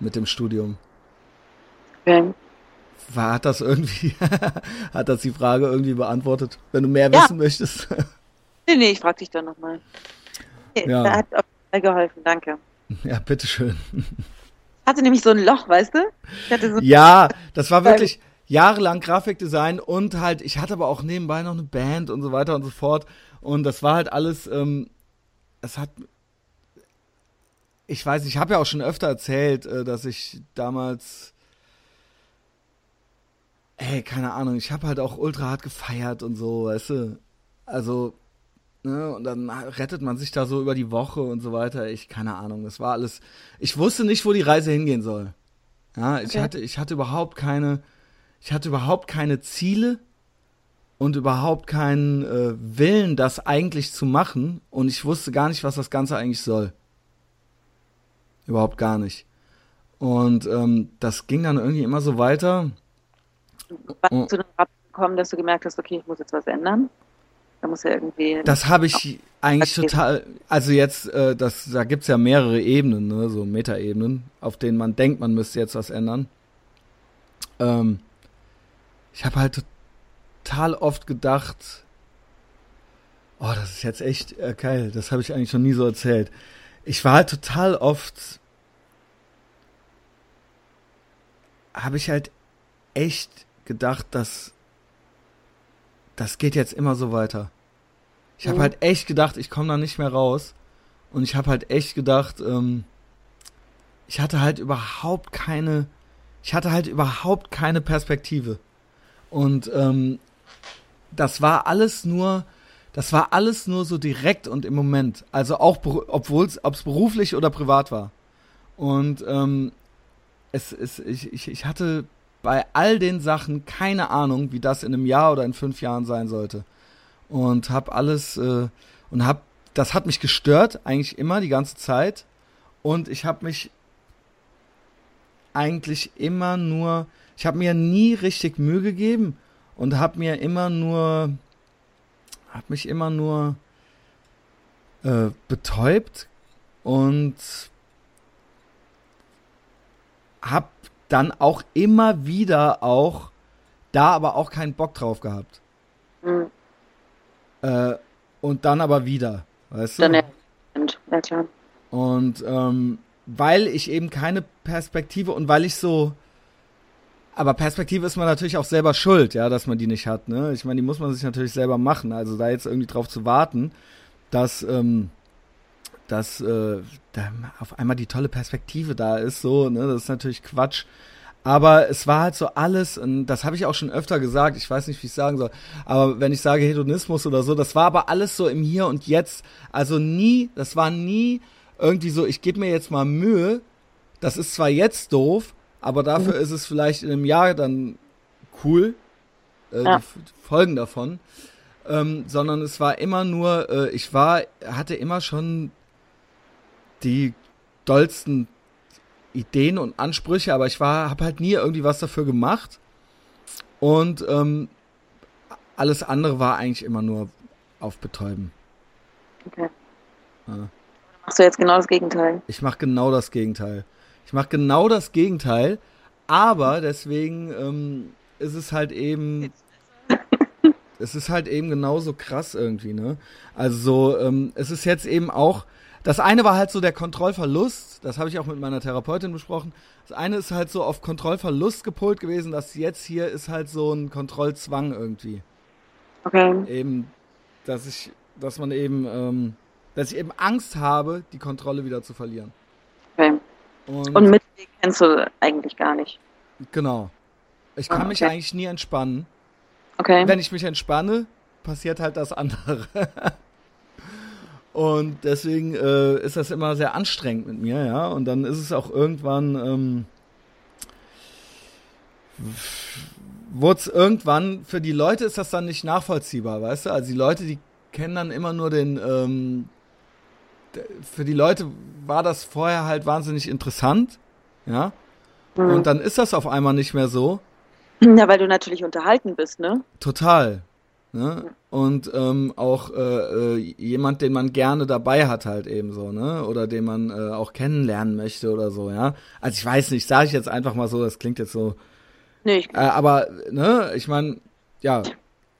mit dem Studium. Okay. War, hat das irgendwie, hat das die Frage irgendwie beantwortet, wenn du mehr ja. wissen möchtest? nee, nee, ich frag dich dann nochmal. Ja. Da hat auch geholfen, danke. Ja, bitteschön. Hatte nämlich so ein Loch, weißt du? So ja, das war wirklich jahrelang Grafikdesign und halt, ich hatte aber auch nebenbei noch eine Band und so weiter und so fort. Und das war halt alles, ähm, es hat, ich weiß, ich habe ja auch schon öfter erzählt, äh, dass ich damals, ey, keine Ahnung, ich habe halt auch ultra hart gefeiert und so, weißt du? Also, Ne? Und dann rettet man sich da so über die Woche und so weiter. Ich, keine Ahnung, das war alles. Ich wusste nicht, wo die Reise hingehen soll. Ja, ich okay. hatte, ich hatte überhaupt keine, ich hatte überhaupt keine Ziele und überhaupt keinen äh, Willen, das eigentlich zu machen. Und ich wusste gar nicht, was das Ganze eigentlich soll. Überhaupt gar nicht. Und ähm, das ging dann irgendwie immer so weiter. Wann zu dem Rat gekommen, dass du gemerkt hast, okay, ich muss jetzt was ändern? Da muss ja irgendwie. Das habe ich eigentlich total. Also jetzt, äh, das, da gibt's ja mehrere Ebenen, ne, so Metaebenen, auf denen man denkt, man müsste jetzt was ändern. Ähm, ich habe halt total oft gedacht, oh, das ist jetzt echt äh, geil, das habe ich eigentlich schon nie so erzählt. Ich war halt total oft, habe ich halt echt gedacht, dass das geht jetzt immer so weiter. Ich habe mhm. halt echt gedacht, ich komme da nicht mehr raus. Und ich habe halt echt gedacht, ähm, ich hatte halt überhaupt keine, ich hatte halt überhaupt keine Perspektive. Und ähm, das war alles nur, das war alles nur so direkt und im Moment. Also auch, obwohl es, ob es beruflich oder privat war. Und ähm, es, es, ich, ich, ich hatte bei all den Sachen keine Ahnung, wie das in einem Jahr oder in fünf Jahren sein sollte und habe alles äh, und habe das hat mich gestört eigentlich immer die ganze Zeit und ich habe mich eigentlich immer nur ich habe mir nie richtig Mühe gegeben und habe mir immer nur habe mich immer nur äh, betäubt und habe dann auch immer wieder auch da aber auch keinen Bock drauf gehabt. Mhm. Äh, und dann aber wieder, weißt du? Dann ja, klar. Und ähm, weil ich eben keine Perspektive und weil ich so aber Perspektive ist man natürlich auch selber schuld, ja, dass man die nicht hat, ne? Ich meine, die muss man sich natürlich selber machen. Also da jetzt irgendwie drauf zu warten, dass, ähm, dass äh, da auf einmal die tolle Perspektive da ist, so, ne, das ist natürlich Quatsch. Aber es war halt so alles, und das habe ich auch schon öfter gesagt, ich weiß nicht, wie ich sagen soll, aber wenn ich sage Hedonismus oder so, das war aber alles so im Hier und Jetzt. Also nie, das war nie irgendwie so, ich gebe mir jetzt mal Mühe, das ist zwar jetzt doof, aber dafür mhm. ist es vielleicht in einem Jahr dann cool, äh, ja. die Folgen davon. Ähm, sondern es war immer nur, äh, ich war, hatte immer schon die dollsten Ideen und Ansprüche, aber ich war, habe halt nie irgendwie was dafür gemacht. Und ähm, alles andere war eigentlich immer nur auf Betäuben. Okay. Ja. Machst du jetzt genau das Gegenteil? Ich mache genau das Gegenteil. Ich mache genau das Gegenteil, aber deswegen ähm, ist es halt eben. es ist halt eben genauso krass irgendwie, ne? Also so, ähm, es ist jetzt eben auch das eine war halt so der Kontrollverlust, das habe ich auch mit meiner Therapeutin besprochen. Das eine ist halt so auf Kontrollverlust gepolt gewesen, das jetzt hier ist halt so ein Kontrollzwang irgendwie. Okay. Eben, dass ich, dass man eben, ähm, dass ich eben Angst habe, die Kontrolle wieder zu verlieren. Okay. Und, Und Mitweg kennst du eigentlich gar nicht. Genau. Ich kann ah, okay. mich eigentlich nie entspannen. Okay. Wenn ich mich entspanne, passiert halt das andere. Und deswegen äh, ist das immer sehr anstrengend mit mir, ja. Und dann ist es auch irgendwann, ähm, wurde es irgendwann, für die Leute ist das dann nicht nachvollziehbar, weißt du? Also die Leute, die kennen dann immer nur den, ähm, für die Leute war das vorher halt wahnsinnig interessant, ja. Mhm. Und dann ist das auf einmal nicht mehr so. Ja, weil du natürlich unterhalten bist, ne? Total. Ne? Und ähm, auch äh, äh, jemand, den man gerne dabei hat, halt eben so, ne? Oder den man äh, auch kennenlernen möchte oder so, ja. Also ich weiß nicht, sage ich jetzt einfach mal so, das klingt jetzt so. Nee, ich äh, aber, ne, ich meine, ja,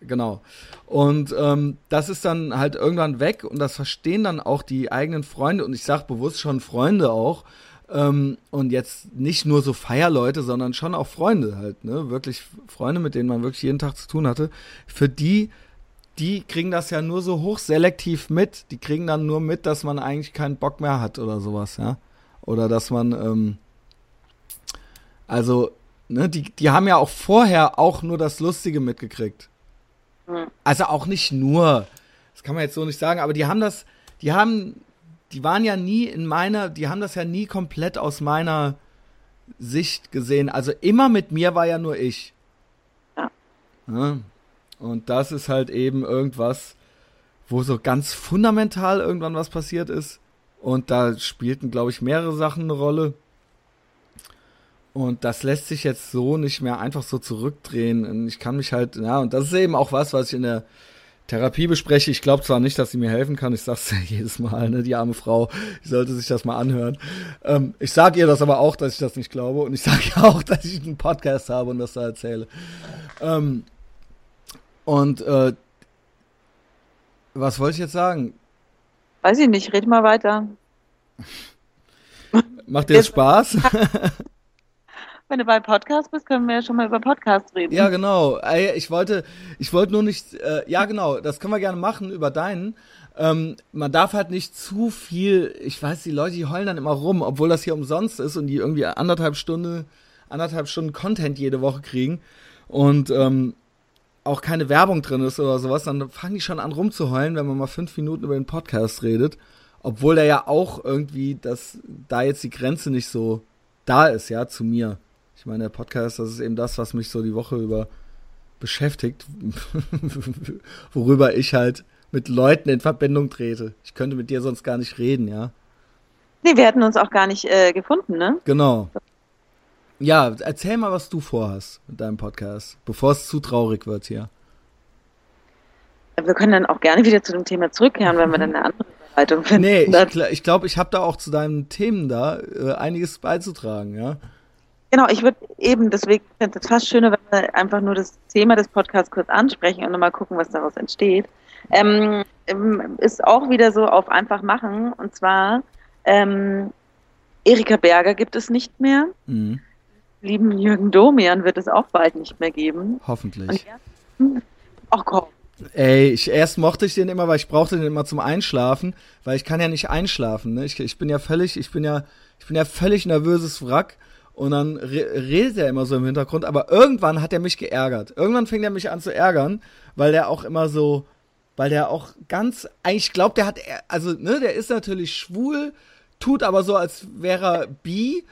genau. Und ähm, das ist dann halt irgendwann weg und das verstehen dann auch die eigenen Freunde und ich sag bewusst schon Freunde auch, ähm, und jetzt nicht nur so Feierleute, sondern schon auch Freunde halt, ne? Wirklich Freunde, mit denen man wirklich jeden Tag zu tun hatte. Für die, die kriegen das ja nur so hochselektiv mit. Die kriegen dann nur mit, dass man eigentlich keinen Bock mehr hat oder sowas, ja. Oder dass man, ähm, also, ne, die, die haben ja auch vorher auch nur das Lustige mitgekriegt. Mhm. Also auch nicht nur, das kann man jetzt so nicht sagen, aber die haben das, die haben die waren ja nie in meiner, die haben das ja nie komplett aus meiner Sicht gesehen. Also immer mit mir war ja nur ich. Ja. ja. Und das ist halt eben irgendwas, wo so ganz fundamental irgendwann was passiert ist. Und da spielten, glaube ich, mehrere Sachen eine Rolle. Und das lässt sich jetzt so nicht mehr einfach so zurückdrehen. Und ich kann mich halt, ja, und das ist eben auch was, was ich in der Therapie bespreche. Ich glaube zwar nicht, dass sie mir helfen kann, ich sag's ja jedes Mal, ne, die arme Frau, die sollte sich das mal anhören. Ähm, ich sage ihr das aber auch, dass ich das nicht glaube und ich sage ihr auch, dass ich einen Podcast habe und das da erzähle. Ähm, und äh, was wollte ich jetzt sagen? Weiß ich nicht, red mal weiter. Macht dir das Spaß? wenn du bei Podcast bist, können wir ja schon mal über Podcast reden. Ja, genau. Ich wollte, ich wollte nur nicht, äh, ja genau, das können wir gerne machen über deinen. Ähm, man darf halt nicht zu viel, ich weiß, die Leute, die heulen dann immer rum, obwohl das hier umsonst ist und die irgendwie anderthalb Stunden, anderthalb Stunden Content jede Woche kriegen und ähm, auch keine Werbung drin ist oder sowas, dann fangen die schon an rumzuheulen, wenn man mal fünf Minuten über den Podcast redet. Obwohl der ja auch irgendwie, dass da jetzt die Grenze nicht so da ist, ja, zu mir. Ich meine, der Podcast, das ist eben das, was mich so die Woche über beschäftigt, worüber ich halt mit Leuten in Verbindung trete. Ich könnte mit dir sonst gar nicht reden, ja. Nee, wir hätten uns auch gar nicht äh, gefunden, ne? Genau. Ja, erzähl mal, was du vorhast mit deinem Podcast, bevor es zu traurig wird hier. Wir können dann auch gerne wieder zu dem Thema zurückkehren, wenn wir dann eine andere Leitung finden. Nee, ich glaube, ich, glaub, ich habe da auch zu deinen Themen da äh, einiges beizutragen, ja. Genau, ich würde eben, deswegen finde ich es fast schöner, wenn wir einfach nur das Thema des Podcasts kurz ansprechen und nochmal gucken, was daraus entsteht. Ähm, ähm, ist auch wieder so auf einfach machen und zwar ähm, Erika Berger gibt es nicht mehr. Mhm. Lieben Jürgen Domian wird es auch bald nicht mehr geben. Hoffentlich. Und, ach komm, Ey, ich, erst mochte ich den immer, weil ich brauchte den immer zum Einschlafen, weil ich kann ja nicht einschlafen. Ne? Ich, ich bin ja völlig, ich bin ja, ich bin ja völlig nervöses Wrack und dann re redet er immer so im Hintergrund, aber irgendwann hat er mich geärgert. Irgendwann fing er mich an zu ärgern, weil der auch immer so, weil der auch ganz, eigentlich glaubt, der hat, also, ne, der ist natürlich schwul, tut aber so, als wäre er bi.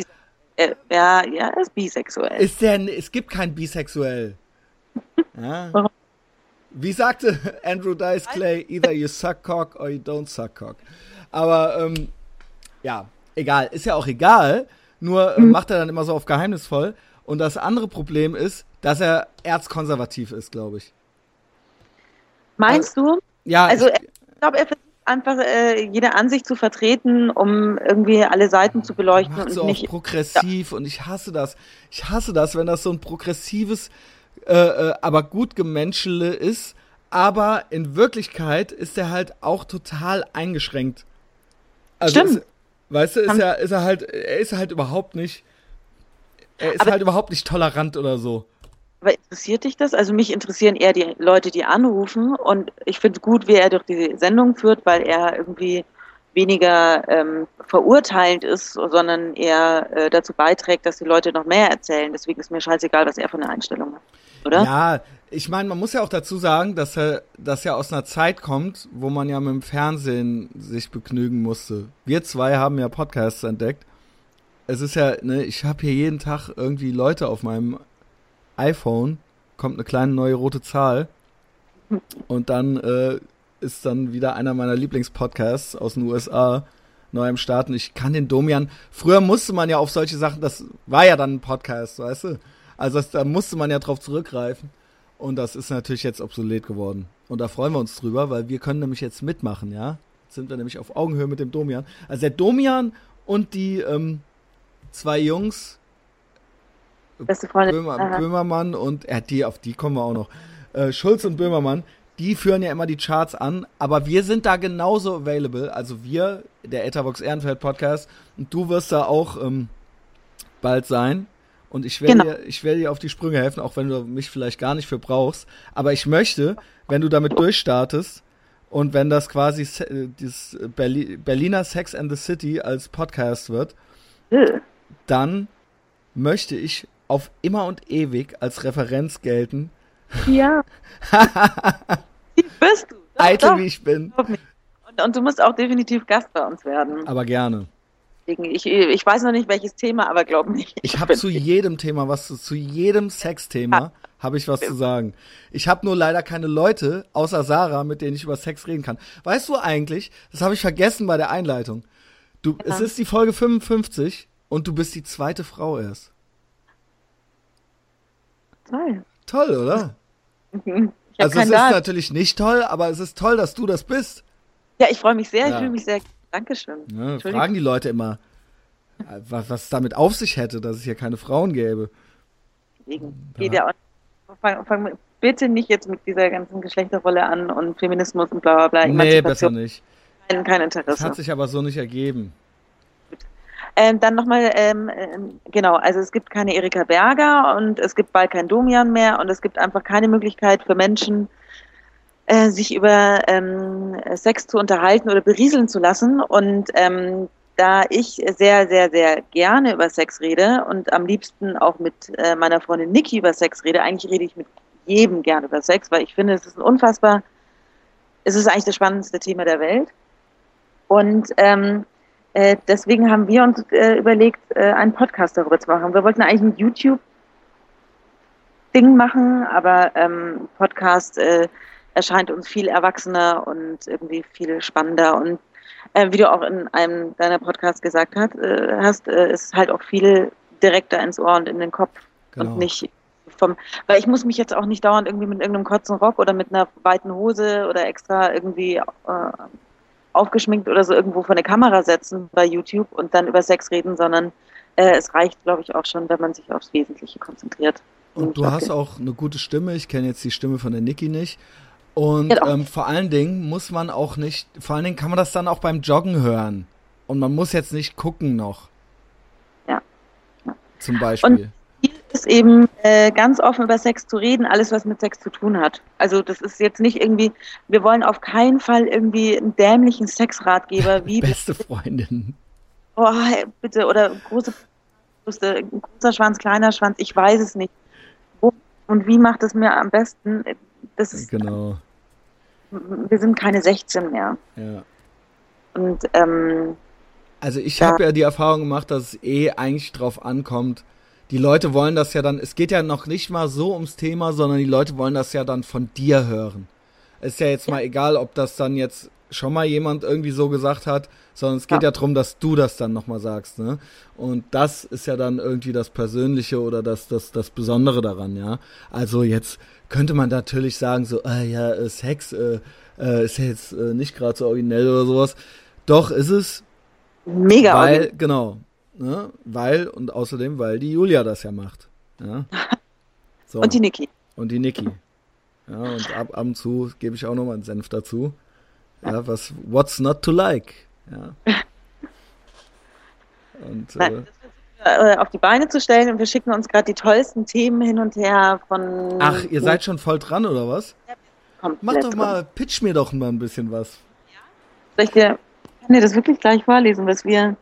Ja, ja, er ist bisexuell. Ist der, es gibt kein bisexuell. Ja. Wie sagte Andrew Dice Clay, either you suck cock or you don't suck cock. Aber, ähm, ja, egal, ist ja auch egal. Nur mhm. macht er dann immer so auf geheimnisvoll. Und das andere Problem ist, dass er erzkonservativ ist, glaube ich. Meinst also, du? Ja. Also ich, ich glaube, er versucht einfach äh, jede Ansicht zu vertreten, um irgendwie alle Seiten zu beleuchten und so nicht progressiv ja. und ich hasse das. Ich hasse das, wenn das so ein progressives, äh, äh, aber gut Gemenschele ist, aber in Wirklichkeit ist er halt auch total eingeschränkt. Also Stimmt. Ist, Weißt du, ist er, ist er halt, er ist halt überhaupt nicht, er ist aber, halt überhaupt nicht tolerant oder so. Aber interessiert dich das? Also mich interessieren eher die Leute, die anrufen und ich finde gut, wie er durch die Sendung führt, weil er irgendwie weniger ähm, verurteilend ist, sondern eher äh, dazu beiträgt, dass die Leute noch mehr erzählen. Deswegen ist mir scheißegal, was er für eine Einstellung hat, oder? Ja, ich meine, man muss ja auch dazu sagen, dass er, dass er aus einer Zeit kommt, wo man ja mit dem Fernsehen sich begnügen musste. Wir zwei haben ja Podcasts entdeckt. Es ist ja, ne, ich habe hier jeden Tag irgendwie Leute auf meinem iPhone, kommt eine kleine neue rote Zahl und dann äh, ist dann wieder einer meiner Lieblingspodcasts aus den USA neu am Starten. Ich kann den Domian. Früher musste man ja auf solche Sachen, das war ja dann ein Podcast, weißt du? Also das, da musste man ja drauf zurückgreifen. Und das ist natürlich jetzt obsolet geworden. Und da freuen wir uns drüber, weil wir können nämlich jetzt mitmachen, ja? Jetzt sind wir nämlich auf Augenhöhe mit dem Domian. Also der Domian und die ähm, zwei Jungs, Beste Freunde. Böhmer, Böhmermann und äh, die, auf die kommen wir auch noch. Äh, Schulz und Böhmermann, die führen ja immer die Charts an, aber wir sind da genauso available. Also wir, der Etherbox Ehrenfeld Podcast, und du wirst da auch ähm, bald sein. Und ich werde, genau. dir, ich werde dir auf die Sprünge helfen, auch wenn du mich vielleicht gar nicht für brauchst. Aber ich möchte, wenn du damit durchstartest und wenn das quasi äh, Berli Berliner Sex and the City als Podcast wird, mhm. dann möchte ich auf immer und ewig als Referenz gelten. Ja. wie bist du? Doch, Eitel doch. wie ich bin. Und, und du musst auch definitiv Gast bei uns werden. Aber gerne. Ich, ich weiß noch nicht, welches Thema, aber glaub nicht. Ich habe zu jedem Thema was, zu, zu jedem Sexthema habe ich was zu sagen. Ich habe nur leider keine Leute, außer Sarah, mit denen ich über Sex reden kann. Weißt du eigentlich, das habe ich vergessen bei der Einleitung. Du, ja. es ist die Folge 55 und du bist die zweite Frau erst. Toll. Toll, oder? also es ist natürlich nicht toll, aber es ist toll, dass du das bist. Ja, ich freue mich sehr, ja. ich fühle mich sehr Dankeschön. Ja, fragen die Leute immer, was, was es damit auf sich hätte, dass es hier keine Frauen gäbe. Deswegen geht ja, ja auch. Fang, fang, bitte nicht jetzt mit dieser ganzen Geschlechterrolle an und Feminismus und bla bla bla. Nee, besser nicht. Kein, kein Interesse. Das hat sich aber so nicht ergeben. Ähm, dann nochmal, ähm, ähm, genau, also es gibt keine Erika Berger und es gibt bald kein Domian mehr und es gibt einfach keine Möglichkeit für Menschen, äh, sich über ähm, Sex zu unterhalten oder berieseln zu lassen. Und ähm, da ich sehr, sehr, sehr gerne über Sex rede und am liebsten auch mit äh, meiner Freundin Niki über Sex rede, eigentlich rede ich mit jedem gerne über Sex, weil ich finde, es ist ein unfassbar, es ist eigentlich das spannendste Thema der Welt. Und ähm, äh, deswegen haben wir uns äh, überlegt, äh, einen Podcast darüber zu machen. Wir wollten eigentlich ein YouTube-Ding machen, aber ähm, Podcast äh, erscheint uns viel erwachsener und irgendwie viel spannender. Und äh, wie du auch in einem deiner Podcasts gesagt hast, äh, hast äh, ist halt auch viel direkter ins Ohr und in den Kopf genau. und nicht vom, weil ich muss mich jetzt auch nicht dauernd irgendwie mit irgendeinem kurzen Rock oder mit einer weiten Hose oder extra irgendwie äh, aufgeschminkt oder so irgendwo vor eine Kamera setzen bei YouTube und dann über Sex reden, sondern äh, es reicht, glaube ich, auch schon, wenn man sich aufs Wesentliche konzentriert. Und du hast auch eine gute Stimme. Ich kenne jetzt die Stimme von der Niki nicht. Und genau. ähm, vor allen Dingen muss man auch nicht, vor allen Dingen kann man das dann auch beim Joggen hören. Und man muss jetzt nicht gucken noch. Ja. ja. Zum Beispiel. Und ist eben äh, ganz offen über Sex zu reden, alles was mit Sex zu tun hat. Also das ist jetzt nicht irgendwie, wir wollen auf keinen Fall irgendwie einen dämlichen Sexratgeber wie beste Freundin. Oh, bitte oder große großer Schwanz, kleiner Schwanz, ich weiß es nicht. Wo und wie macht es mir am besten? Das ist genau. Wir sind keine 16 mehr. Ja. Und ähm, also ich habe ja die Erfahrung gemacht, dass es eh eigentlich drauf ankommt, die Leute wollen das ja dann, es geht ja noch nicht mal so ums Thema, sondern die Leute wollen das ja dann von dir hören. Ist ja jetzt mal egal, ob das dann jetzt schon mal jemand irgendwie so gesagt hat, sondern es geht ja, ja darum, dass du das dann nochmal sagst, ne? Und das ist ja dann irgendwie das Persönliche oder das, das, das Besondere daran, ja. Also jetzt könnte man natürlich sagen, so, ah ja, äh, Sex äh, äh, ist ja jetzt äh, nicht gerade so originell oder sowas. Doch, ist es. Mega Weil, originell. genau, Ne? Weil, und außerdem, weil die Julia das ja macht. Ja? So. und die Niki. Und die Niki. Ja, und ab, ab und zu gebe ich auch nochmal einen Senf dazu. Ja, was, what's not to like? Ja. Und, Nein, äh, auf die Beine zu stellen und wir schicken uns gerade die tollsten Themen hin und her von. Ach, ihr seid schon voll dran, oder was? Ja, Mach doch mal, pitch mir doch mal ein bisschen was. Ja? Soll ich dir, kann dir das wirklich gleich vorlesen, was wir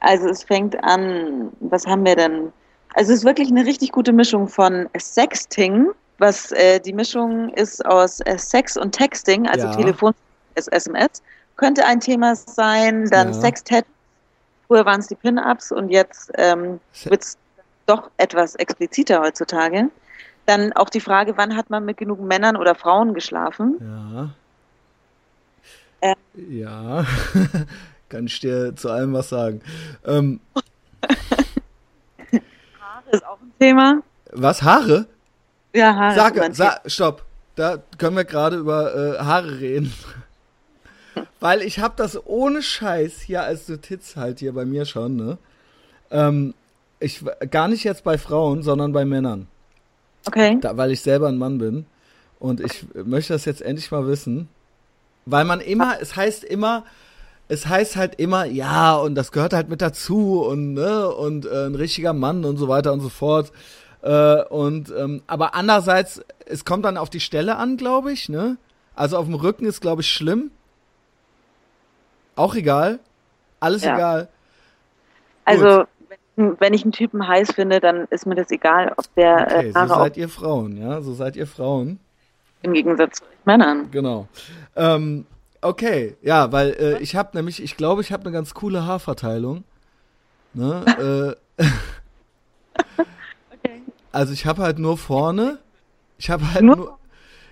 also es fängt an, was haben wir denn? Also es ist wirklich eine richtig gute Mischung von Sexting, was äh, die Mischung ist aus äh, Sex und Texting, also ja. Telefon, SMS, könnte ein Thema sein. Dann ja. Sextet, früher waren es die Pin-Ups und jetzt ähm, wird es doch etwas expliziter heutzutage. Dann auch die Frage, wann hat man mit genug Männern oder Frauen geschlafen? Ja. Äh, ja. Kann ich dir zu allem was sagen. Ähm, Haare ist auch ein Thema. Was, Haare? Ja, Haare. Sag, sag stopp. Da können wir gerade über äh, Haare reden. Weil ich habe das ohne Scheiß hier als Notiz halt hier bei mir schon, ne? Ähm, ich, gar nicht jetzt bei Frauen, sondern bei Männern. Okay. Da, weil ich selber ein Mann bin. Und ich möchte das jetzt endlich mal wissen. Weil man immer, es heißt immer, es heißt halt immer, ja, und das gehört halt mit dazu und, ne, und äh, ein richtiger Mann und so weiter und so fort. Äh, und, ähm, aber andererseits, es kommt dann auf die Stelle an, glaube ich, ne? Also auf dem Rücken ist, glaube ich, schlimm. Auch egal. Alles ja. egal. Also, wenn, wenn ich einen Typen heiß finde, dann ist mir das egal, ob der okay, äh, Haare so seid ihr Frauen, ja? So seid ihr Frauen. Im Gegensatz zu Männern. Genau. Ähm, Okay, ja, weil äh, ich habe nämlich, ich glaube, ich habe eine ganz coole Haarverteilung. Ne? äh, okay. Also ich habe halt nur vorne, ich habe halt nur? nur,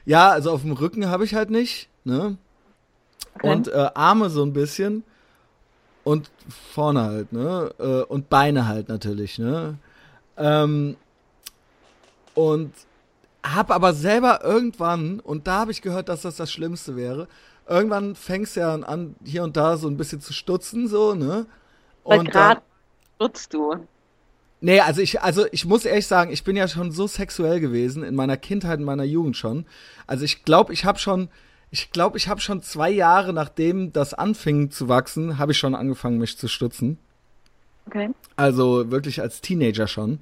ja, also auf dem Rücken habe ich halt nicht, ne? Okay. Und äh, Arme so ein bisschen und vorne halt, ne? Äh, und Beine halt natürlich, ne? Ähm, und hab aber selber irgendwann, und da habe ich gehört, dass das das Schlimmste wäre, irgendwann fängst du ja an, hier und da so ein bisschen zu stutzen, so, ne? Und gerade stutzt du. Nee, also ich, also ich muss ehrlich sagen, ich bin ja schon so sexuell gewesen, in meiner Kindheit, in meiner Jugend schon. Also ich glaube, ich habe schon, ich glaube, ich habe schon zwei Jahre, nachdem das anfing zu wachsen, habe ich schon angefangen, mich zu stutzen. Okay. Also wirklich als Teenager schon.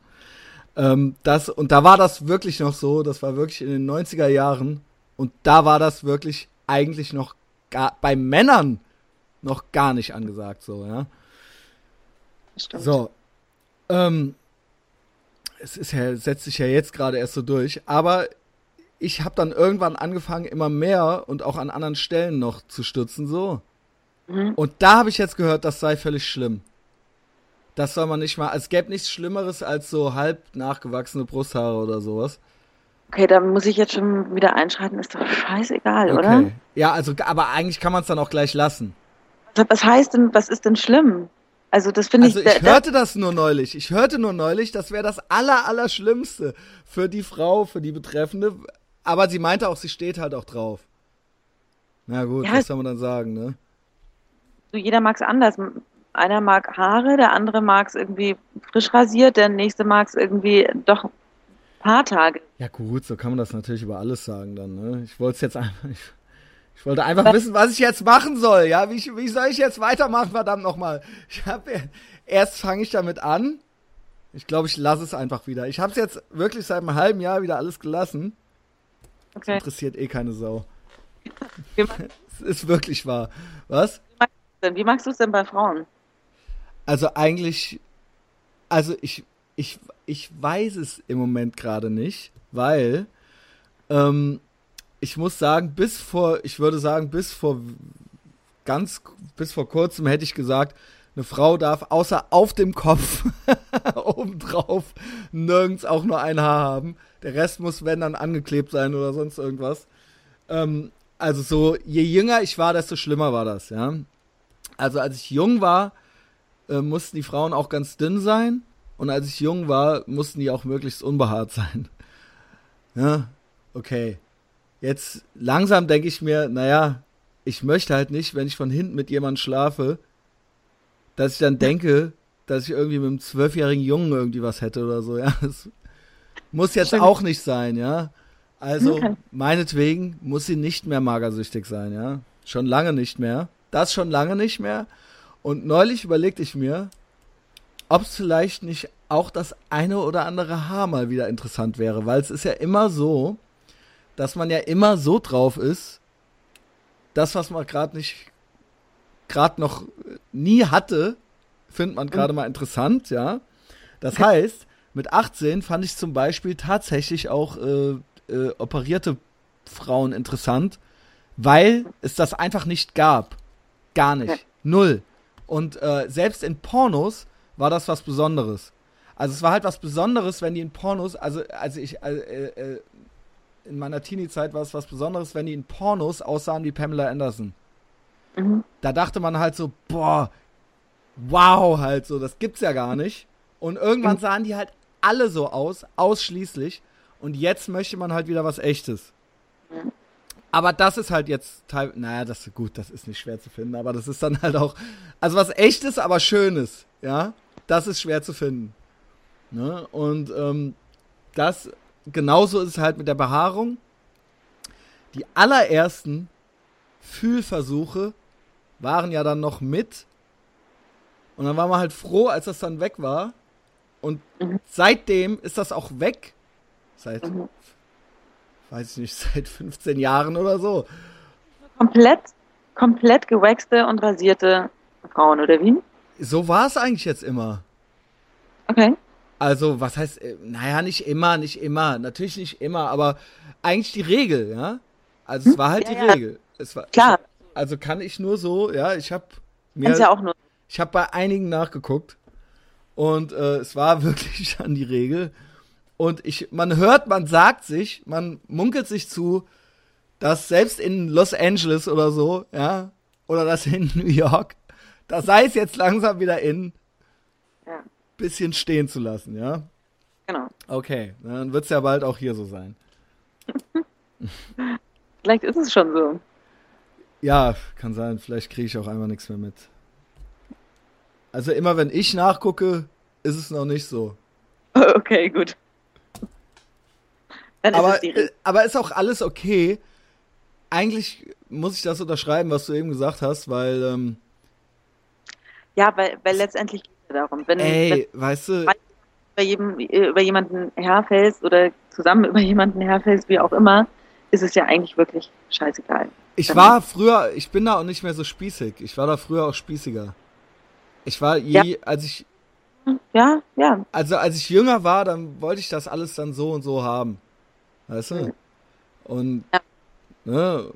Ähm, das, und da war das wirklich noch so, das war wirklich in den 90er Jahren. Und da war das wirklich eigentlich noch gar, bei Männern noch gar nicht angesagt, so, ja. Stimmt. So. Ähm, es ist ja, setzt sich ja jetzt gerade erst so durch, aber ich habe dann irgendwann angefangen, immer mehr und auch an anderen Stellen noch zu stützen, so. Mhm. Und da habe ich jetzt gehört, das sei völlig schlimm. Das soll man nicht mal, es gäbe nichts Schlimmeres als so halb nachgewachsene Brusthaare oder sowas. Okay, da muss ich jetzt schon wieder einschreiten, ist doch scheißegal, okay. oder? Ja, also, aber eigentlich kann man es dann auch gleich lassen. Was heißt denn, was ist denn schlimm? Also, das finde also ich. Also, ich hörte das nur neulich. Ich hörte nur neulich, das wäre das aller, aller Schlimmste für die Frau, für die Betreffende. Aber sie meinte auch, sie steht halt auch drauf. Na gut, ja, was soll man dann sagen, ne? So, jeder mag es anders. Einer mag Haare, der andere mag es irgendwie frisch rasiert, der nächste mag es irgendwie doch paar Tage. Ja gut, so kann man das natürlich über alles sagen dann. Ne? Ich wollte jetzt einfach, ich, ich, wollte einfach was? wissen, was ich jetzt machen soll. Ja, wie, wie soll ich jetzt weitermachen, verdammt nochmal? Ich habe erst fange ich damit an. Ich glaube, ich lasse es einfach wieder. Ich habe es jetzt wirklich seit einem halben Jahr wieder alles gelassen. Okay. Das interessiert eh keine Sau. Es ist wirklich wahr. Was? Wie magst du es denn bei Frauen? Also eigentlich, also ich, ich, ich weiß es im Moment gerade nicht, weil ähm, ich muss sagen, bis vor, ich würde sagen, bis vor ganz, bis vor kurzem hätte ich gesagt, eine Frau darf außer auf dem Kopf obendrauf nirgends auch nur ein Haar haben. Der Rest muss, wenn dann, angeklebt sein oder sonst irgendwas. Ähm, also so, je jünger ich war, desto schlimmer war das, ja. Also als ich jung war, äh, mussten die Frauen auch ganz dünn sein. Und als ich jung war, mussten die auch möglichst unbehaart sein. Ja, okay. Jetzt langsam denke ich mir, naja, ich möchte halt nicht, wenn ich von hinten mit jemandem schlafe, dass ich dann denke, dass ich irgendwie mit einem zwölfjährigen Jungen irgendwie was hätte oder so, ja. Das muss jetzt Stimmt. auch nicht sein, ja. Also, okay. meinetwegen muss sie nicht mehr magersüchtig sein, ja. Schon lange nicht mehr. Das schon lange nicht mehr. Und neulich überlegte ich mir, ob es vielleicht nicht auch das eine oder andere Haar mal wieder interessant wäre, weil es ist ja immer so, dass man ja immer so drauf ist, das, was man gerade nicht, gerade noch nie hatte, findet man gerade mhm. mal interessant, ja. Das heißt, mit 18 fand ich zum Beispiel tatsächlich auch äh, äh, operierte Frauen interessant, weil es das einfach nicht gab. Gar nicht. Null. Und äh, selbst in Pornos war das was Besonderes. Also es war halt was Besonderes, wenn die in Pornos, also, also ich, äh, äh, in meiner Teenie-Zeit war es was Besonderes, wenn die in Pornos aussahen wie Pamela Anderson. Mhm. Da dachte man halt so, boah, wow, halt so, das gibt's ja gar nicht. Und irgendwann mhm. sahen die halt alle so aus, ausschließlich. Und jetzt möchte man halt wieder was Echtes. Mhm. Aber das ist halt jetzt teil, naja, das ist gut, das ist nicht schwer zu finden, aber das ist dann halt auch, also was Echtes, aber Schönes, ja, das ist schwer zu finden. Ne? Und ähm, das, genauso ist es halt mit der Behaarung. Die allerersten Fühlversuche waren ja dann noch mit. Und dann war man halt froh, als das dann weg war. Und mhm. seitdem ist das auch weg. Seit mhm weiß ich nicht, seit 15 Jahren oder so. Komplett, komplett gewaxte und rasierte Frauen, oder wie? So war es eigentlich jetzt immer. Okay. Also, was heißt, äh, naja, nicht immer, nicht immer, natürlich nicht immer, aber eigentlich die Regel, ja? Also, es hm? war halt ja, die ja. Regel. Es war, Klar. Also kann ich nur so, ja, ich habe mir. ja auch nur. Ich habe bei einigen nachgeguckt und äh, es war wirklich an die Regel. Und ich, man hört, man sagt sich, man munkelt sich zu, dass selbst in Los Angeles oder so, ja, oder das in New York, da sei es jetzt langsam wieder in, ja. bisschen stehen zu lassen, ja? Genau. Okay, dann wird es ja bald auch hier so sein. vielleicht ist es schon so. Ja, kann sein. Vielleicht kriege ich auch einmal nichts mehr mit. Also immer wenn ich nachgucke, ist es noch nicht so. Okay, gut. Dann aber, ist äh, aber ist auch alles okay. Eigentlich muss ich das unterschreiben, was du eben gesagt hast, weil. Ähm, ja, weil, weil letztendlich geht es darum. Wenn, ey, wenn, weißt du. Über, jedem, über jemanden herfällst oder zusammen über jemanden herfällst, wie auch immer, ist es ja eigentlich wirklich scheißegal. Ich war früher, ich bin da auch nicht mehr so spießig. Ich war da früher auch spießiger. Ich war je, ja. als ich. Ja, ja. Also als ich jünger war, dann wollte ich das alles dann so und so haben. Weißt du? Und, ja. ne?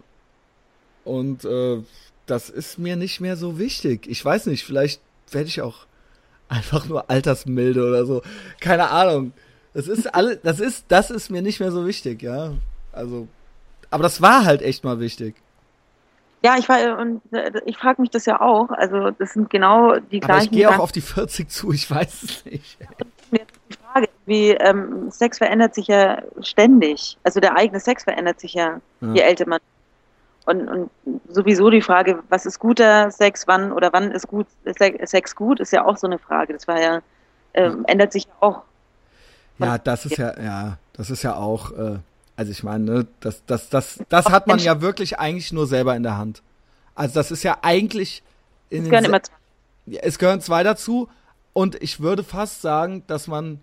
Und äh, das ist mir nicht mehr so wichtig. Ich weiß nicht, vielleicht werde ich auch einfach nur altersmilde oder so. Keine Ahnung. Das ist alle, das ist, das ist mir nicht mehr so wichtig, ja. Also, aber das war halt echt mal wichtig. Ja, ich war und äh, ich frage mich das ja auch. Also das sind genau die gleichen. Aber ich gehe auch auf die 40 zu. Ich weiß es nicht. Frage. Wie ähm, Sex verändert sich ja ständig. Also der eigene Sex verändert sich ja, ja. je älter man. Und, und sowieso die Frage, was ist guter Sex, wann oder wann ist gut Sex gut, ist ja auch so eine Frage. Das war ja, ähm, ändert sich auch. Ja, das ist ja, ja, das ist ja auch, äh, also ich meine, ne, das, das, das, das hat man ja wirklich eigentlich nur selber in der Hand. Also das ist ja eigentlich in es gehören immer zwei. Es gehören zwei dazu Und ich würde fast sagen, dass man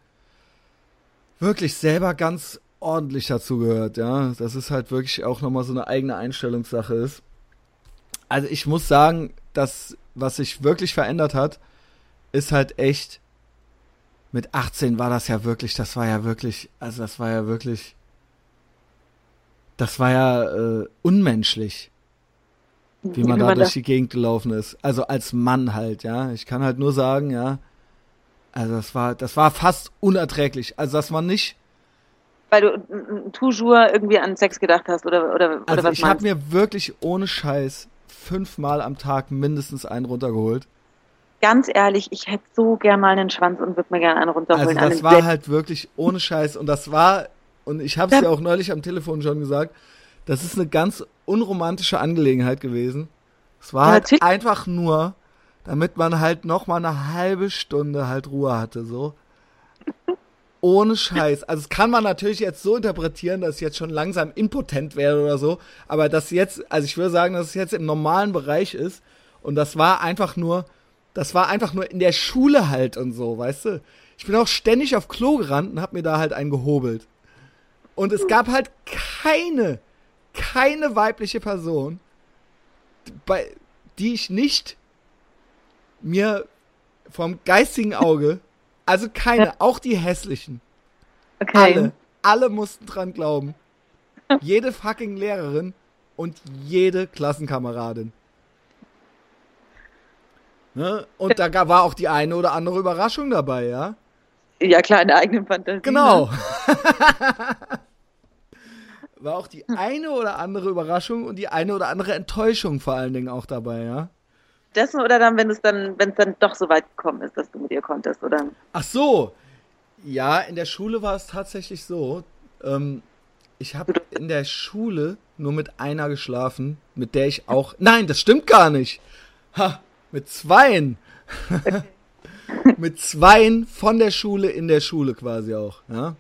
wirklich selber ganz ordentlich dazu gehört, ja. Das ist halt wirklich auch nochmal so eine eigene Einstellungssache ist. Also ich muss sagen, dass was sich wirklich verändert hat, ist halt echt. Mit 18 war das ja wirklich, das war ja wirklich, also das war ja wirklich, das war ja äh, unmenschlich, wie man da durch die Gegend gelaufen ist. Also als Mann halt, ja. Ich kann halt nur sagen, ja. Also das war, das war fast unerträglich. Also dass man nicht weil du toujours irgendwie an Sex gedacht hast oder oder, oder also was ich habe mir wirklich ohne Scheiß fünfmal am Tag mindestens einen runtergeholt. Ganz ehrlich, ich hätte so gern mal einen Schwanz und würde mir gerne einen runterholen. Also das war halt wirklich ohne Scheiß und das war und ich habe es ja auch neulich am Telefon schon gesagt, das ist eine ganz unromantische Angelegenheit gewesen. Es war ja, halt einfach nur, damit man halt noch mal eine halbe Stunde halt Ruhe hatte, so. Ohne Scheiß. Also das kann man natürlich jetzt so interpretieren, dass ich jetzt schon langsam impotent werde oder so. Aber das jetzt, also ich würde sagen, dass es jetzt im normalen Bereich ist. Und das war einfach nur, das war einfach nur in der Schule halt und so, weißt du? Ich bin auch ständig auf Klo gerannt und hab mir da halt einen gehobelt. Und es gab halt keine, keine weibliche Person, bei, die ich nicht mir vom geistigen Auge also keine, auch die hässlichen. Okay. Alle, alle mussten dran glauben. Jede fucking Lehrerin und jede Klassenkameradin. Ne? Und da war auch die eine oder andere Überraschung dabei, ja? Ja, klar, in der eigenen Fantasie. Genau. Ne? war auch die eine oder andere Überraschung und die eine oder andere Enttäuschung vor allen Dingen auch dabei, ja? dessen oder dann, wenn es dann, wenn es dann doch so weit gekommen ist, dass du mit ihr konntest, oder? Ach so. Ja, in der Schule war es tatsächlich so. Ähm, ich habe in der Schule nur mit einer geschlafen, mit der ich auch. Nein, das stimmt gar nicht. Ha, mit zweien. Mit zweien von der Schule in der Schule quasi auch, ja.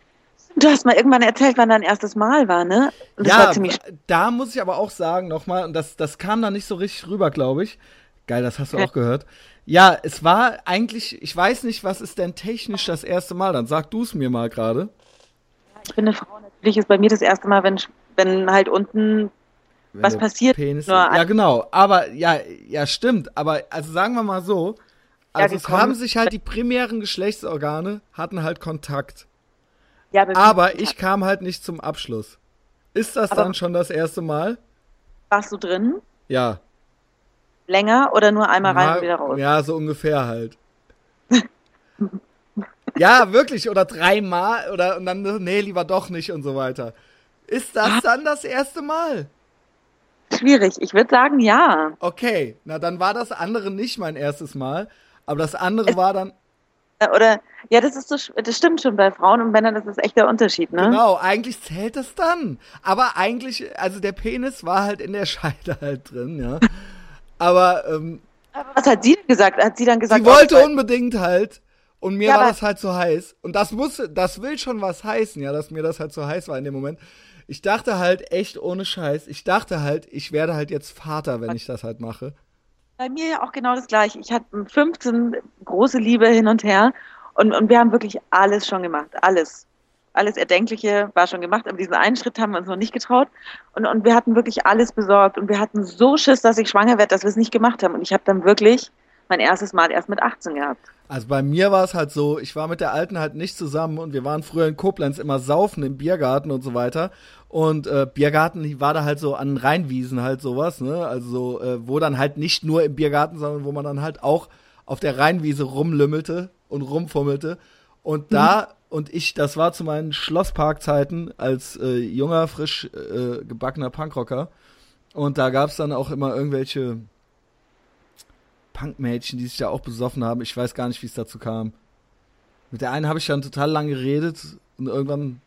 Du hast mal irgendwann erzählt, wann dein erstes Mal war, ne? ja, war da muss ich aber auch sagen nochmal, und das, das kam da nicht so richtig rüber, glaube ich. Geil, das hast du auch gehört. Ja, es war eigentlich, ich weiß nicht, was ist denn technisch das erste Mal? Dann sag du es mir mal gerade. Ich bin eine Frau, natürlich ist bei mir das erste Mal, wenn, wenn halt unten wenn was passiert. Penis ja, genau. Aber, ja, ja, stimmt. Aber, also sagen wir mal so, also ja, es haben sich halt die primären Geschlechtsorgane, hatten halt Kontakt. Ja, aber ich kam halt nicht zum Abschluss. Ist das aber dann schon das erste Mal? Warst du drin? Ja länger oder nur einmal rein und wieder raus? Ja, so ungefähr halt. ja, wirklich, oder dreimal oder und dann, nee, lieber doch nicht und so weiter. Ist das ah. dann das erste Mal? Schwierig, ich würde sagen ja. Okay, na dann war das andere nicht mein erstes Mal, aber das andere es, war dann. Oder, ja, das ist so, das stimmt schon bei Frauen und Männern, das ist echt der Unterschied, ne? Genau, eigentlich zählt das dann. Aber eigentlich, also der Penis war halt in der Scheide halt drin, ja. Aber, ähm, Aber was hat sie denn gesagt? Hat sie dann gesagt? Sie wollte unbedingt halt. Und mir ja, war das halt zu heiß. Und das muss, das will schon was heißen, ja, dass mir das halt zu heiß war in dem Moment. Ich dachte halt echt ohne Scheiß. Ich dachte halt, ich werde halt jetzt Vater, wenn ich das halt mache. Bei mir ja auch genau das gleiche. Ich hatte 15 große Liebe hin und her und, und wir haben wirklich alles schon gemacht. Alles alles Erdenkliche war schon gemacht, aber diesen einen Schritt haben wir uns noch nicht getraut. Und, und wir hatten wirklich alles besorgt. Und wir hatten so Schiss, dass ich schwanger werde, dass wir es nicht gemacht haben. Und ich habe dann wirklich mein erstes Mal erst mit 18 gehabt. Also bei mir war es halt so, ich war mit der Alten halt nicht zusammen und wir waren früher in Koblenz immer saufen im Biergarten und so weiter. Und äh, Biergarten war da halt so an Rheinwiesen halt sowas, ne? Also äh, wo dann halt nicht nur im Biergarten, sondern wo man dann halt auch auf der Rheinwiese rumlümmelte und rumfummelte. Und da und ich, das war zu meinen Schlossparkzeiten als äh, junger, frisch äh, gebackener Punkrocker. Und da gab es dann auch immer irgendwelche Punkmädchen, die sich da auch besoffen haben. Ich weiß gar nicht, wie es dazu kam. Mit der einen habe ich dann total lang geredet und irgendwann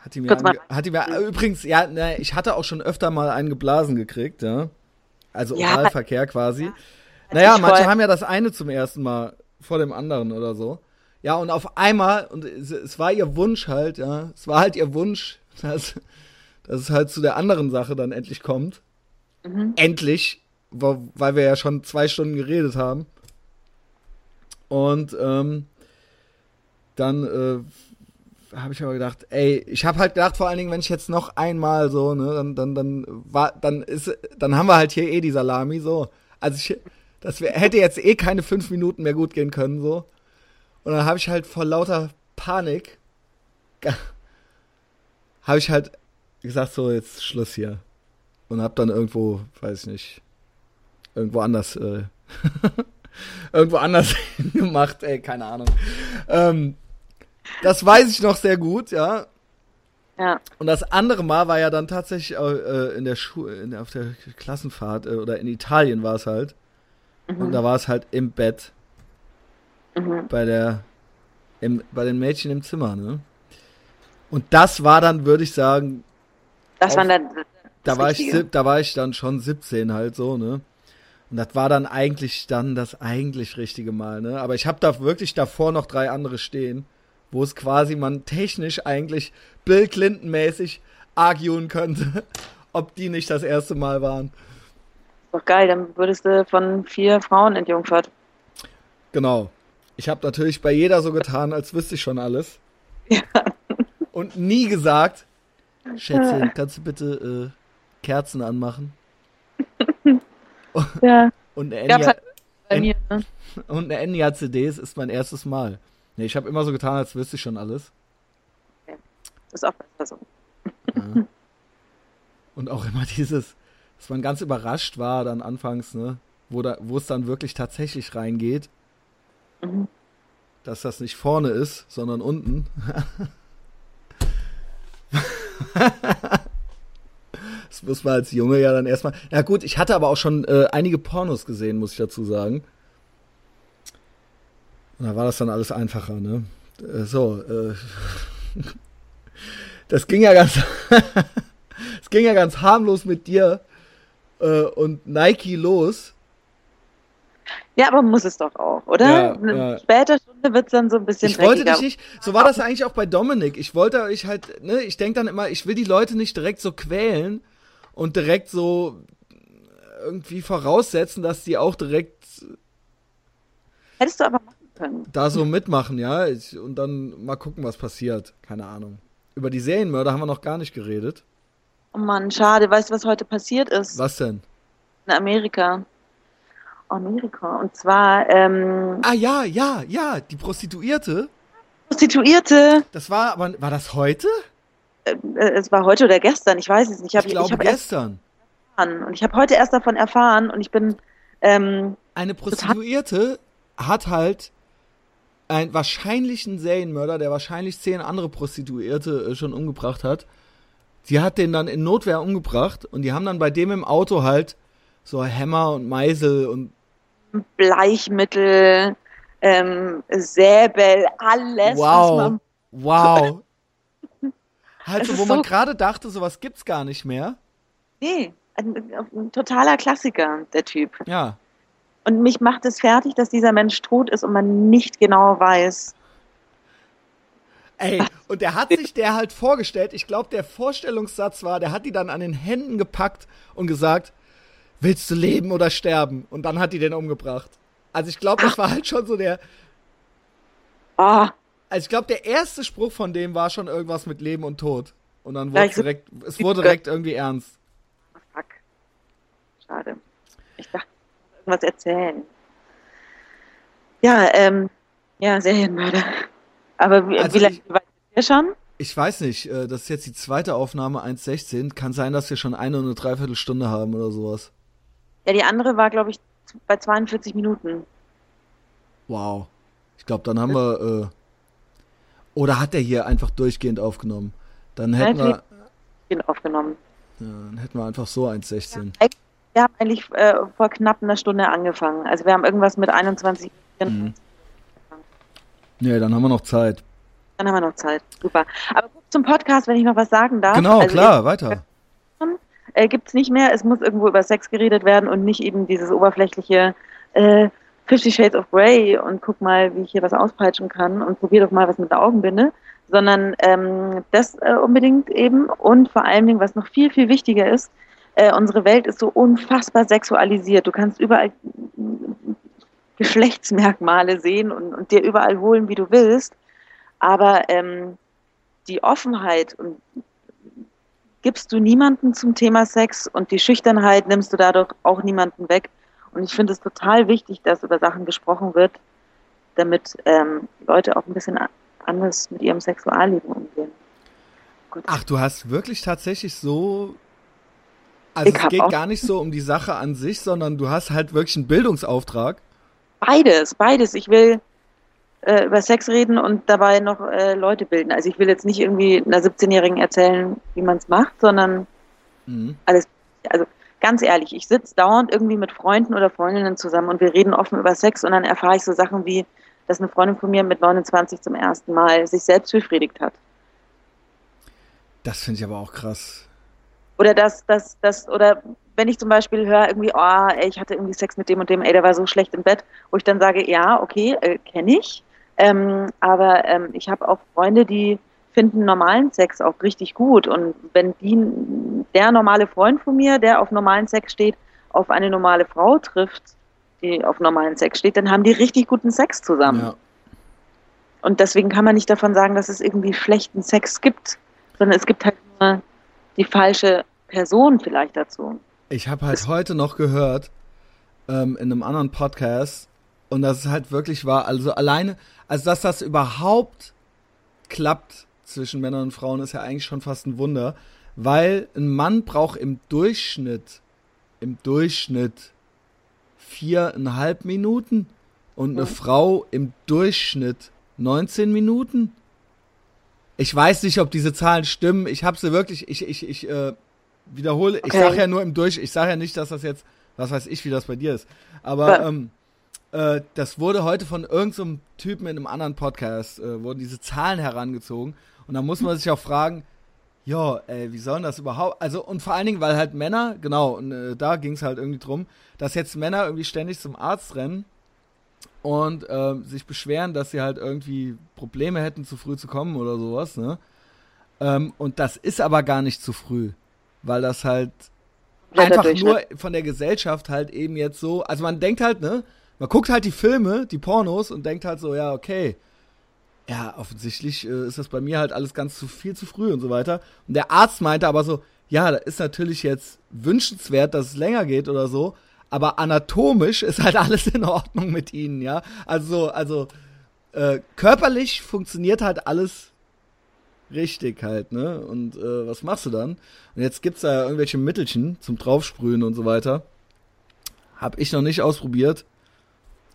hat die mir, hat die mir übrigens, ja, ne, ich hatte auch schon öfter mal einen geblasen gekriegt, ja. Also ja, Oralverkehr quasi. Ja. Naja, manche haben ja das eine zum ersten Mal vor dem anderen oder so. Ja, und auf einmal, und es, es, war ihr Wunsch halt, ja, es war halt ihr Wunsch, dass, dass es halt zu der anderen Sache dann endlich kommt. Mhm. Endlich, weil wir ja schon zwei Stunden geredet haben. Und ähm, dann äh, habe ich aber gedacht, ey, ich habe halt gedacht, vor allen Dingen, wenn ich jetzt noch einmal so, ne, dann, dann, dann war, dann ist, dann haben wir halt hier eh die Salami so. Also ich, das wär, hätte jetzt eh keine fünf Minuten mehr gut gehen können so. Und dann habe ich halt vor lauter Panik, habe ich halt gesagt, so jetzt Schluss hier. Und habe dann irgendwo, weiß ich nicht, irgendwo anders, äh, irgendwo anders gemacht, ey, keine Ahnung. Ähm, das weiß ich noch sehr gut, ja. Ja. Und das andere Mal war ja dann tatsächlich äh, in der Schule, auf der Klassenfahrt äh, oder in Italien war es halt. Mhm. Und da war es halt im Bett. Mhm. Bei der, im, bei den Mädchen im Zimmer, ne? Und das war dann, würde ich sagen. Das auf, war dann. Da war, ich, da war ich dann schon 17 halt so, ne? Und das war dann eigentlich dann das eigentlich richtige Mal, ne? Aber ich habe da wirklich davor noch drei andere stehen, wo es quasi man technisch eigentlich Bill Clinton mäßig arguen könnte, ob die nicht das erste Mal waren. Doch geil, dann würdest du von vier Frauen entjungfert. Genau. Ich habe natürlich bei jeder so getan, als wüsste ich schon alles. Ja. Und nie gesagt, Schätzchen, kannst du bitte äh, Kerzen anmachen? Ja. Und eine Enya, halt bei mir, ne? Und eine Enya-CD ist mein erstes Mal. Nee, ich habe immer so getan, als wüsste ich schon alles. Okay. Das ist auch besser so. Ja. Und auch immer dieses, dass man ganz überrascht war dann anfangs, ne, wo, da, wo es dann wirklich tatsächlich reingeht. Mhm. Dass das nicht vorne ist, sondern unten. Das muss man als Junge ja dann erstmal. Ja gut, ich hatte aber auch schon äh, einige Pornos gesehen, muss ich dazu sagen. Und da war das dann alles einfacher, ne? Äh, so, äh, das ging ja ganz, es ging ja ganz harmlos mit dir äh, und Nike los. Ja, aber muss es doch auch, oder? Ja, ja. Später Stunde wird es dann so ein bisschen Ich wollte dich nicht, so war das eigentlich auch bei Dominik. Ich wollte euch halt, ne, ich denke dann immer, ich will die Leute nicht direkt so quälen und direkt so irgendwie voraussetzen, dass die auch direkt. Hättest du aber machen können. Da so mitmachen, ja. Und dann mal gucken, was passiert. Keine Ahnung. Über die Serienmörder haben wir noch gar nicht geredet. Oh Mann, schade. Weißt du, was heute passiert ist? Was denn? In Amerika. Amerika. Und zwar. Ähm, ah ja, ja, ja, die Prostituierte. Prostituierte. Das war, aber war das heute? Äh, es war heute oder gestern, ich weiß es nicht. Ich, hab, ich glaube ich gestern. und ich habe heute erst davon erfahren und ich bin. Ähm, Eine Prostituierte hat halt einen wahrscheinlichen Serienmörder, der wahrscheinlich zehn andere Prostituierte äh, schon umgebracht hat. Die hat den dann in Notwehr umgebracht und die haben dann bei dem im Auto halt so Hämmer und Meisel und Bleichmittel, ähm, Säbel, alles. Wow. wow. Halt so, wo man gerade dachte, sowas gibt's gar nicht mehr. Nee, ein, ein, totaler Klassiker, der Typ. Ja. Und mich macht es fertig, dass dieser Mensch tot ist und man nicht genau weiß. Ey, und der hat sich der halt vorgestellt, ich glaube, der Vorstellungssatz war, der hat die dann an den Händen gepackt und gesagt, willst du leben oder sterben? Und dann hat die den umgebracht. Also ich glaube, das war halt schon so der. Ah. Also ich glaube, der erste Spruch von dem war schon irgendwas mit Leben und Tod. Und dann wurde es direkt, es wurde direkt irgendwie ernst. Fuck. Schade. Ich dachte, irgendwas erzählen. Ja, ähm, ja, Serienmörder. Aber wie, also wie lange weit wir schon? Ich weiß nicht, äh, das ist jetzt die zweite Aufnahme 1.16. Kann sein, dass wir schon eine und eine Dreiviertelstunde haben oder sowas. Ja, die andere war, glaube ich, bei 42 Minuten. Wow. Ich glaube, dann haben wir. Äh, oder hat er hier einfach durchgehend aufgenommen? Dann hätten wir. Durchgehend aufgenommen. Ja, dann hätten wir einfach so 1,16. Ja, wir haben eigentlich äh, vor knapp einer Stunde angefangen. Also wir haben irgendwas mit 21 Minuten. Mhm. Nee, dann haben wir noch Zeit. Dann haben wir noch Zeit. Super. Aber zum Podcast, wenn ich noch was sagen darf. Genau, also klar, weiter äh, gibt es nicht mehr. Es muss irgendwo über Sex geredet werden und nicht eben dieses oberflächliche äh, Fifty Shades of Grey und guck mal, wie ich hier was auspeitschen kann und probier doch mal was mit der Augenbinde, sondern ähm, das äh, unbedingt eben und vor allen Dingen, was noch viel, viel wichtiger ist, äh, unsere Welt ist so unfassbar sexualisiert. Du kannst überall Geschlechtsmerkmale sehen und, und dir überall holen, wie du willst. Aber ähm, die Offenheit und gibst du niemanden zum Thema Sex und die Schüchternheit nimmst du dadurch auch niemanden weg. Und ich finde es total wichtig, dass über Sachen gesprochen wird, damit ähm, Leute auch ein bisschen anders mit ihrem Sexualleben umgehen. Gut. Ach, du hast wirklich tatsächlich so. Also ich es geht gar nicht so um die Sache an sich, sondern du hast halt wirklich einen Bildungsauftrag. Beides, beides. Ich will äh, über Sex reden und dabei noch äh, Leute bilden. Also ich will jetzt nicht irgendwie einer 17-Jährigen erzählen, wie man es macht, sondern mhm. alles. Also ganz ehrlich, ich sitze dauernd irgendwie mit Freunden oder Freundinnen zusammen und wir reden offen über Sex und dann erfahre ich so Sachen wie, dass eine Freundin von mir mit 29 zum ersten Mal sich selbst befriedigt hat. Das finde ich aber auch krass. Oder dass, dass, dass, oder wenn ich zum Beispiel höre, irgendwie, oh, ey, ich hatte irgendwie Sex mit dem und dem, ey, der war so schlecht im Bett, wo ich dann sage, ja, okay, äh, kenne ich. Ähm, aber ähm, ich habe auch Freunde, die finden normalen Sex auch richtig gut. Und wenn die, der normale Freund von mir, der auf normalen Sex steht, auf eine normale Frau trifft, die auf normalen Sex steht, dann haben die richtig guten Sex zusammen. Ja. Und deswegen kann man nicht davon sagen, dass es irgendwie schlechten Sex gibt, sondern es gibt halt nur die falsche Person vielleicht dazu. Ich habe halt das heute noch gehört, ähm, in einem anderen Podcast, und das ist halt wirklich wahr, also alleine, also dass das überhaupt klappt zwischen Männern und Frauen, ist ja eigentlich schon fast ein Wunder, weil ein Mann braucht im Durchschnitt, im Durchschnitt viereinhalb Minuten und eine Frau im Durchschnitt 19 Minuten. Ich weiß nicht, ob diese Zahlen stimmen. Ich habe sie wirklich, ich, ich, ich äh, wiederhole, okay. ich sage ja nur im Durchschnitt, ich sage ja nicht, dass das jetzt, was weiß ich, wie das bei dir ist. Aber ähm, äh, das wurde heute von irgendeinem so Typen in einem anderen Podcast, äh, wurden diese Zahlen herangezogen. Und da muss man sich auch fragen, ja, ey, wie sollen das überhaupt? Also, und vor allen Dingen, weil halt Männer, genau, und äh, da ging es halt irgendwie drum, dass jetzt Männer irgendwie ständig zum Arzt rennen und äh, sich beschweren, dass sie halt irgendwie Probleme hätten, zu früh zu kommen oder sowas, ne? Ähm, und das ist aber gar nicht zu früh, weil das halt einfach nur von der Gesellschaft halt eben jetzt so, also man denkt halt, ne, man guckt halt die Filme, die Pornos und denkt halt so, ja, okay, ja, offensichtlich äh, ist das bei mir halt alles ganz zu viel zu früh und so weiter. Und der Arzt meinte aber so, ja, das ist natürlich jetzt wünschenswert, dass es länger geht oder so, aber anatomisch ist halt alles in Ordnung mit ihnen, ja. Also, also äh, körperlich funktioniert halt alles richtig halt, ne? Und äh, was machst du dann? Und jetzt gibt's da irgendwelche Mittelchen zum draufsprühen und so weiter. Hab ich noch nicht ausprobiert,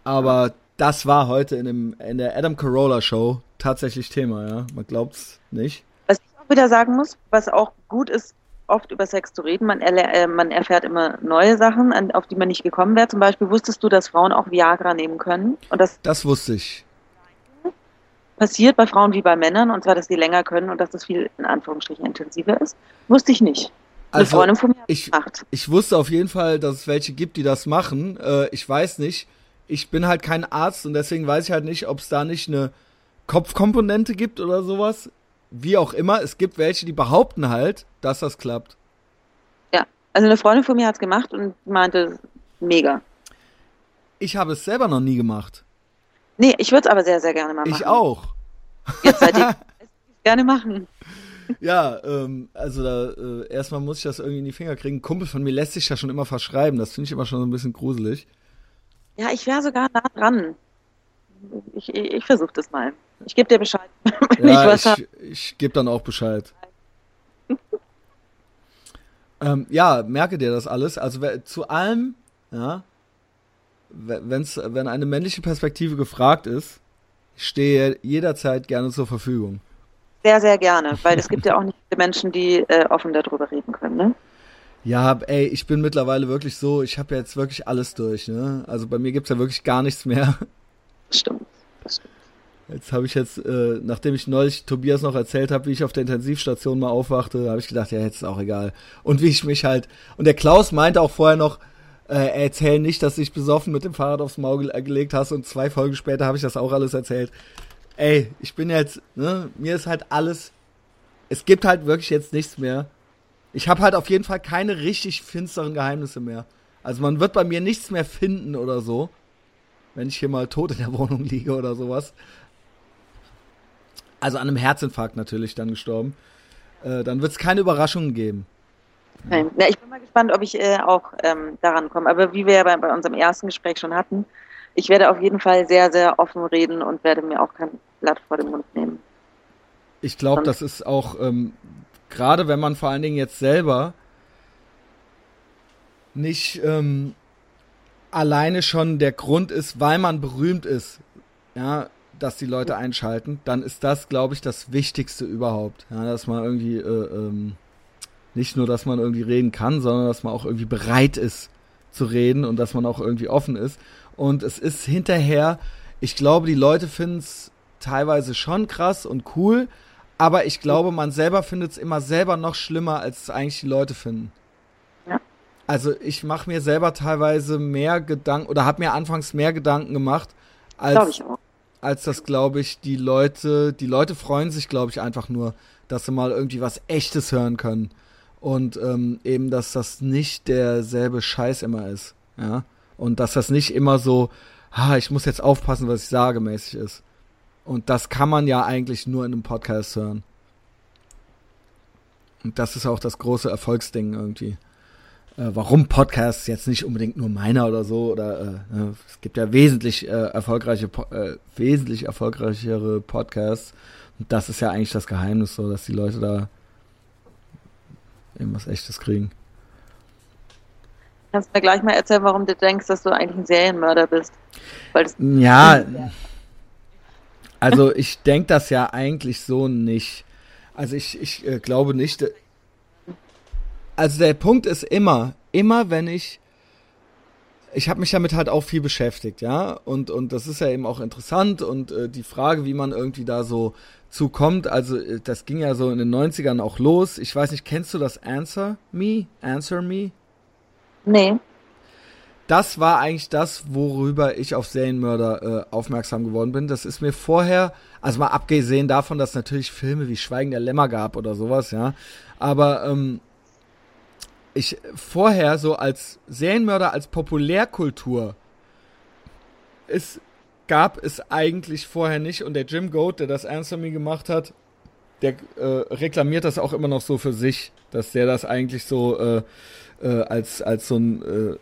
aber das war heute in, dem, in der Adam Carolla Show tatsächlich Thema, ja. Man glaubt's nicht. Was ich auch wieder sagen muss, was auch gut ist, oft über Sex zu reden. Man, äh, man erfährt immer neue Sachen, an, auf die man nicht gekommen wäre. Zum Beispiel wusstest du, dass Frauen auch Viagra nehmen können? Und das, das wusste ich. Passiert bei Frauen wie bei Männern, und zwar, dass sie länger können und dass das viel in Anführungsstrichen intensiver ist. Wusste ich nicht. Eine also, Freundin von mir hat ich, gemacht. Ich wusste auf jeden Fall, dass es welche gibt, die das machen. Äh, ich weiß nicht, ich bin halt kein Arzt und deswegen weiß ich halt nicht, ob es da nicht eine Kopfkomponente gibt oder sowas. Wie auch immer, es gibt welche, die behaupten halt, dass das klappt. Ja, also eine Freundin von mir hat es gemacht und meinte, mega. Ich habe es selber noch nie gemacht. Nee, ich würde es aber sehr, sehr gerne mal machen. Ich auch. Jetzt seid ihr gerne machen. Ja, ähm, also da, äh, erstmal muss ich das irgendwie in die Finger kriegen. Ein Kumpel von mir lässt sich ja schon immer verschreiben. Das finde ich immer schon so ein bisschen gruselig. Ja, ich wäre sogar nah dran. Ich, ich, ich versuche das mal. Ich gebe dir Bescheid. ja, ich, ich, ich gebe dann auch Bescheid. ähm, ja, merke dir das alles. Also zu allem, ja, wenn's, wenn eine männliche Perspektive gefragt ist, stehe jederzeit gerne zur Verfügung. Sehr, sehr gerne, weil es gibt ja auch nicht viele Menschen, die äh, offen darüber reden können, ne? Ja, ey, ich bin mittlerweile wirklich so, ich habe jetzt wirklich alles durch, ne? Also bei mir gibt's ja wirklich gar nichts mehr. Stimmt. Jetzt habe ich jetzt, äh, nachdem ich neulich Tobias noch erzählt habe, wie ich auf der Intensivstation mal aufwachte, habe ich gedacht, ja, jetzt ist auch egal. Und wie ich mich halt. Und der Klaus meinte auch vorher noch, äh, erzähl nicht, dass du dich besoffen mit dem Fahrrad aufs Maul ge gelegt hast und zwei Folgen später habe ich das auch alles erzählt. Ey, ich bin jetzt, ne, mir ist halt alles. Es gibt halt wirklich jetzt nichts mehr ich habe halt auf jeden Fall keine richtig finsteren Geheimnisse mehr. Also man wird bei mir nichts mehr finden oder so. wenn ich hier mal tot in der Wohnung liege oder sowas. Also an einem Herzinfarkt natürlich dann gestorben. Äh, dann wird es keine Überraschungen geben. Nein. Ja, ich bin mal gespannt, ob ich äh, auch ähm, daran komme. Aber wie wir ja bei, bei, unserem ersten Gespräch schon hatten, ich werde auf jeden Fall sehr, sehr offen reden und werde mir auch kein Blatt vor den Mund nehmen. Ich glaube, das ist auch, ähm, gerade wenn man vor allen Dingen jetzt selber nicht ähm, alleine schon der Grund ist, weil man berühmt ist, ja, dass die Leute einschalten, dann ist das, glaube ich, das Wichtigste überhaupt. Ja, dass man irgendwie äh, ähm, nicht nur, dass man irgendwie reden kann, sondern dass man auch irgendwie bereit ist zu reden und dass man auch irgendwie offen ist. Und es ist hinterher, ich glaube, die Leute finden es teilweise schon krass und cool, aber ich glaube, man selber findet es immer selber noch schlimmer, als es eigentlich die Leute finden. Ja. Also ich mache mir selber teilweise mehr Gedanken oder habe mir anfangs mehr Gedanken gemacht, als, als das, glaube ich, die Leute, die Leute freuen sich, glaube ich, einfach nur, dass sie mal irgendwie was Echtes hören können. Und ähm, eben, dass das nicht derselbe Scheiß immer ist. Ja. Und dass das nicht immer so, ha, ich muss jetzt aufpassen, was ich sage, mäßig ist. Und das kann man ja eigentlich nur in einem Podcast hören. Und das ist auch das große Erfolgsding irgendwie. Äh, warum Podcasts jetzt nicht unbedingt nur meiner oder so oder äh, ne, es gibt ja wesentlich äh, erfolgreiche, äh, wesentlich erfolgreichere Podcasts. Und das ist ja eigentlich das Geheimnis, so dass die Leute da irgendwas Echtes kriegen. Kannst du mir gleich mal erzählen, warum du denkst, dass du eigentlich ein Serienmörder bist? ja, also ich denke das ja eigentlich so nicht. Also ich, ich äh, glaube nicht. Also der Punkt ist immer, immer wenn ich ich habe mich damit halt auch viel beschäftigt, ja, und und das ist ja eben auch interessant und äh, die Frage, wie man irgendwie da so zukommt, also äh, das ging ja so in den 90ern auch los. Ich weiß nicht, kennst du das Answer Me? Answer Me? Nee. Das war eigentlich das, worüber ich auf Serienmörder äh, aufmerksam geworden bin. Das ist mir vorher, also mal abgesehen davon, dass es natürlich Filme wie Schweigen der Lämmer gab oder sowas, ja. Aber ähm, ich vorher so als Serienmörder, als Populärkultur, es gab es eigentlich vorher nicht. Und der Jim Goat, der das Answer Me gemacht hat, der äh, reklamiert das auch immer noch so für sich, dass der das eigentlich so äh, äh, als, als so ein äh,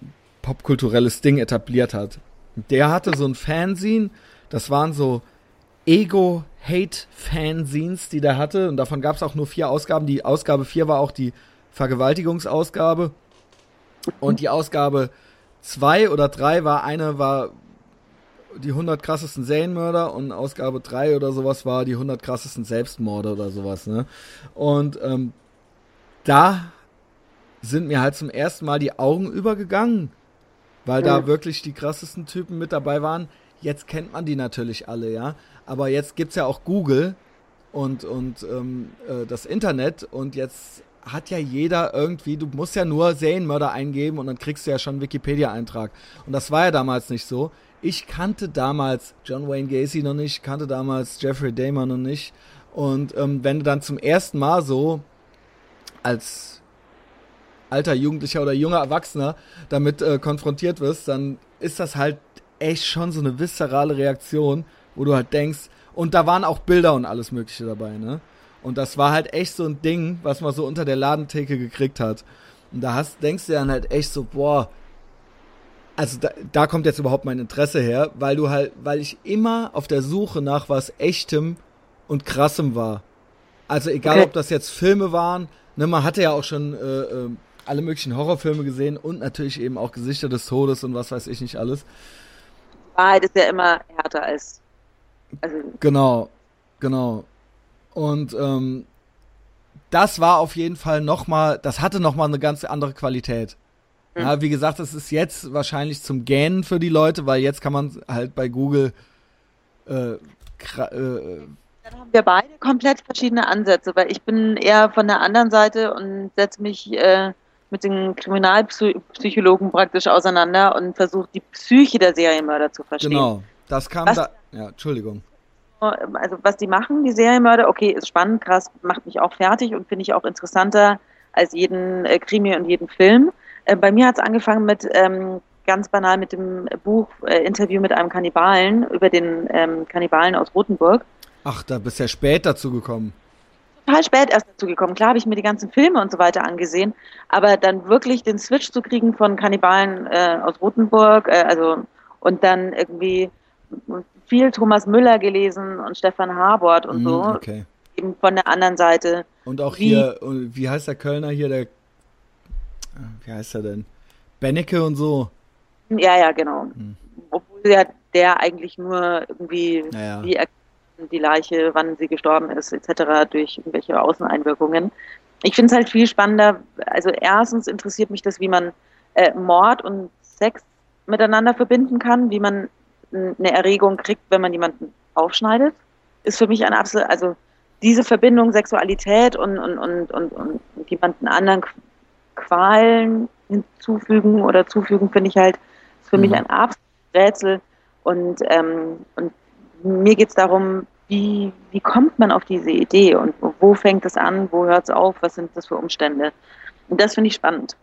popkulturelles Ding etabliert hat. Der hatte so ein Fanzine, das waren so Ego-Hate-Fanzines, die der hatte. Und davon gab es auch nur vier Ausgaben. Die Ausgabe vier war auch die Vergewaltigungsausgabe. Und die Ausgabe zwei oder drei war eine, war die 100 krassesten Serienmörder und Ausgabe 3 oder sowas war die 100 krassesten Selbstmorde oder sowas, ne? Und ähm, da sind mir halt zum ersten Mal die Augen übergegangen, weil da wirklich die krassesten Typen mit dabei waren. Jetzt kennt man die natürlich alle, ja. Aber jetzt gibt's ja auch Google und, und ähm, äh, das Internet und jetzt hat ja jeder irgendwie, du musst ja nur Serienmörder eingeben und dann kriegst du ja schon einen Wikipedia-Eintrag. Und das war ja damals nicht so. Ich kannte damals John Wayne Gacy noch nicht, kannte damals Jeffrey Dahmer noch nicht. Und ähm, wenn du dann zum ersten Mal so als alter Jugendlicher oder junger Erwachsener damit äh, konfrontiert wirst, dann ist das halt echt schon so eine viszerale Reaktion, wo du halt denkst, und da waren auch Bilder und alles Mögliche dabei, ne? Und das war halt echt so ein Ding, was man so unter der Ladentheke gekriegt hat. Und da hast, denkst du dann halt echt so, boah, also da, da kommt jetzt überhaupt mein Interesse her, weil du halt, weil ich immer auf der Suche nach was Echtem und Krassem war. Also egal, okay. ob das jetzt Filme waren, ne, man hatte ja auch schon äh, äh, alle möglichen Horrorfilme gesehen und natürlich eben auch Gesichter des Todes und was weiß ich nicht alles. Wahrheit ist ja immer härter als. Also genau, genau. Und ähm, das war auf jeden Fall nochmal, das hatte nochmal eine ganz andere Qualität. Mhm. Ja, wie gesagt, das ist jetzt wahrscheinlich zum Gähnen für die Leute, weil jetzt kann man halt bei Google äh, äh, dann haben wir beide komplett verschiedene Ansätze, weil ich bin eher von der anderen Seite und setze mich äh, mit den Kriminalpsychologen praktisch auseinander und versucht, die Psyche der Serienmörder zu verstehen. Genau, das kam was, da. Ja, Entschuldigung. Also, was die machen, die Serienmörder, okay, ist spannend, krass, macht mich auch fertig und finde ich auch interessanter als jeden äh, Krimi und jeden Film. Äh, bei mir hat es angefangen mit ähm, ganz banal mit dem Buch äh, Interview mit einem Kannibalen über den ähm, Kannibalen aus Rothenburg. Ach, da bist du ja spät dazu gekommen. Total spät erst dazu gekommen. Klar habe ich mir die ganzen Filme und so weiter angesehen, aber dann wirklich den Switch zu kriegen von Kannibalen äh, aus Rothenburg, äh, also und dann irgendwie viel Thomas Müller gelesen und Stefan Harbord und mm, so. Okay. Eben von der anderen Seite. Und auch wie, hier, wie heißt der Kölner hier, der, wie heißt er denn? Bennecke und so. Ja, ja, genau. Hm. Obwohl der, der eigentlich nur irgendwie naja. die, die Leiche, wann sie gestorben ist, etc. durch irgendwelche Außeneinwirkungen. Ich finde es halt viel spannender. Also erstens interessiert mich das, wie man äh, Mord und Sex miteinander verbinden kann, wie man eine Erregung kriegt, wenn man jemanden aufschneidet. Ist für mich ein absolut, also diese Verbindung Sexualität und, und, und, und, und jemanden anderen Qualen hinzufügen oder zufügen, finde ich halt für mhm. mich ein absolutes Rätsel. Und, ähm, und mir geht es darum, wie, wie kommt man auf diese Idee und wo, fängt es an, wo hört es auf, was sind das für Umstände? Und das finde ich spannend.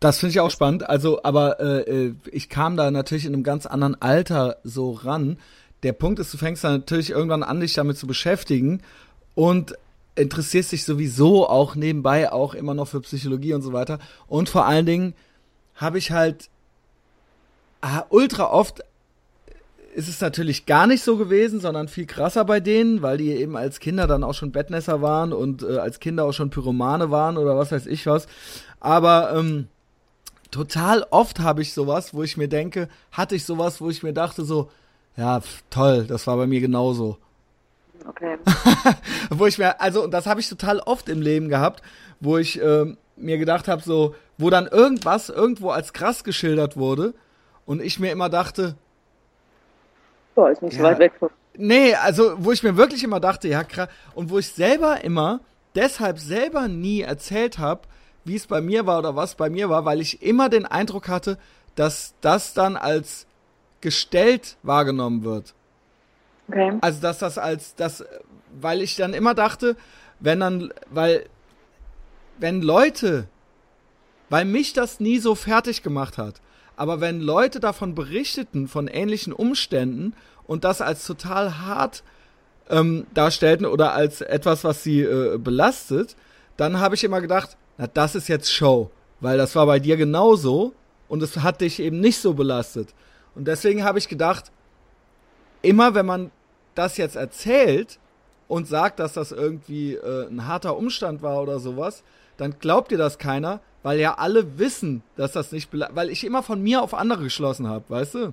Das finde ich auch spannend. Also, aber äh, äh, ich kam da natürlich in einem ganz anderen Alter so ran der Punkt ist, du fängst dann natürlich irgendwann an, dich damit zu beschäftigen und interessierst dich sowieso auch nebenbei auch immer noch für Psychologie und so weiter. Und vor allen Dingen habe ich halt ah, ultra oft ist es natürlich gar nicht so gewesen, sondern viel krasser bei denen, weil die eben als Kinder dann auch schon Bettnässer waren und äh, als Kinder auch schon Pyromane waren oder was weiß ich was. Aber ähm, total oft habe ich sowas, wo ich mir denke, hatte ich sowas, wo ich mir dachte so, ja, toll, das war bei mir genauso. Okay. wo ich mir, also, das habe ich total oft im Leben gehabt, wo ich ähm, mir gedacht habe, so, wo dann irgendwas irgendwo als krass geschildert wurde und ich mir immer dachte, Boah, ist nicht ja, so weit weg von. Nee, also, wo ich mir wirklich immer dachte, ja, krass, und wo ich selber immer, deshalb selber nie erzählt habe, wie es bei mir war oder was bei mir war, weil ich immer den Eindruck hatte, dass das dann als gestellt wahrgenommen wird. Okay. Also dass das als das, weil ich dann immer dachte, wenn dann, weil wenn Leute, weil mich das nie so fertig gemacht hat, aber wenn Leute davon berichteten, von ähnlichen Umständen und das als total hart ähm, darstellten oder als etwas, was sie äh, belastet, dann habe ich immer gedacht, na, das ist jetzt Show, weil das war bei dir genauso und es hat dich eben nicht so belastet. Und deswegen habe ich gedacht, immer wenn man das jetzt erzählt und sagt, dass das irgendwie äh, ein harter Umstand war oder sowas, dann glaubt dir das keiner, weil ja alle wissen, dass das nicht, weil ich immer von mir auf andere geschlossen habe, weißt du?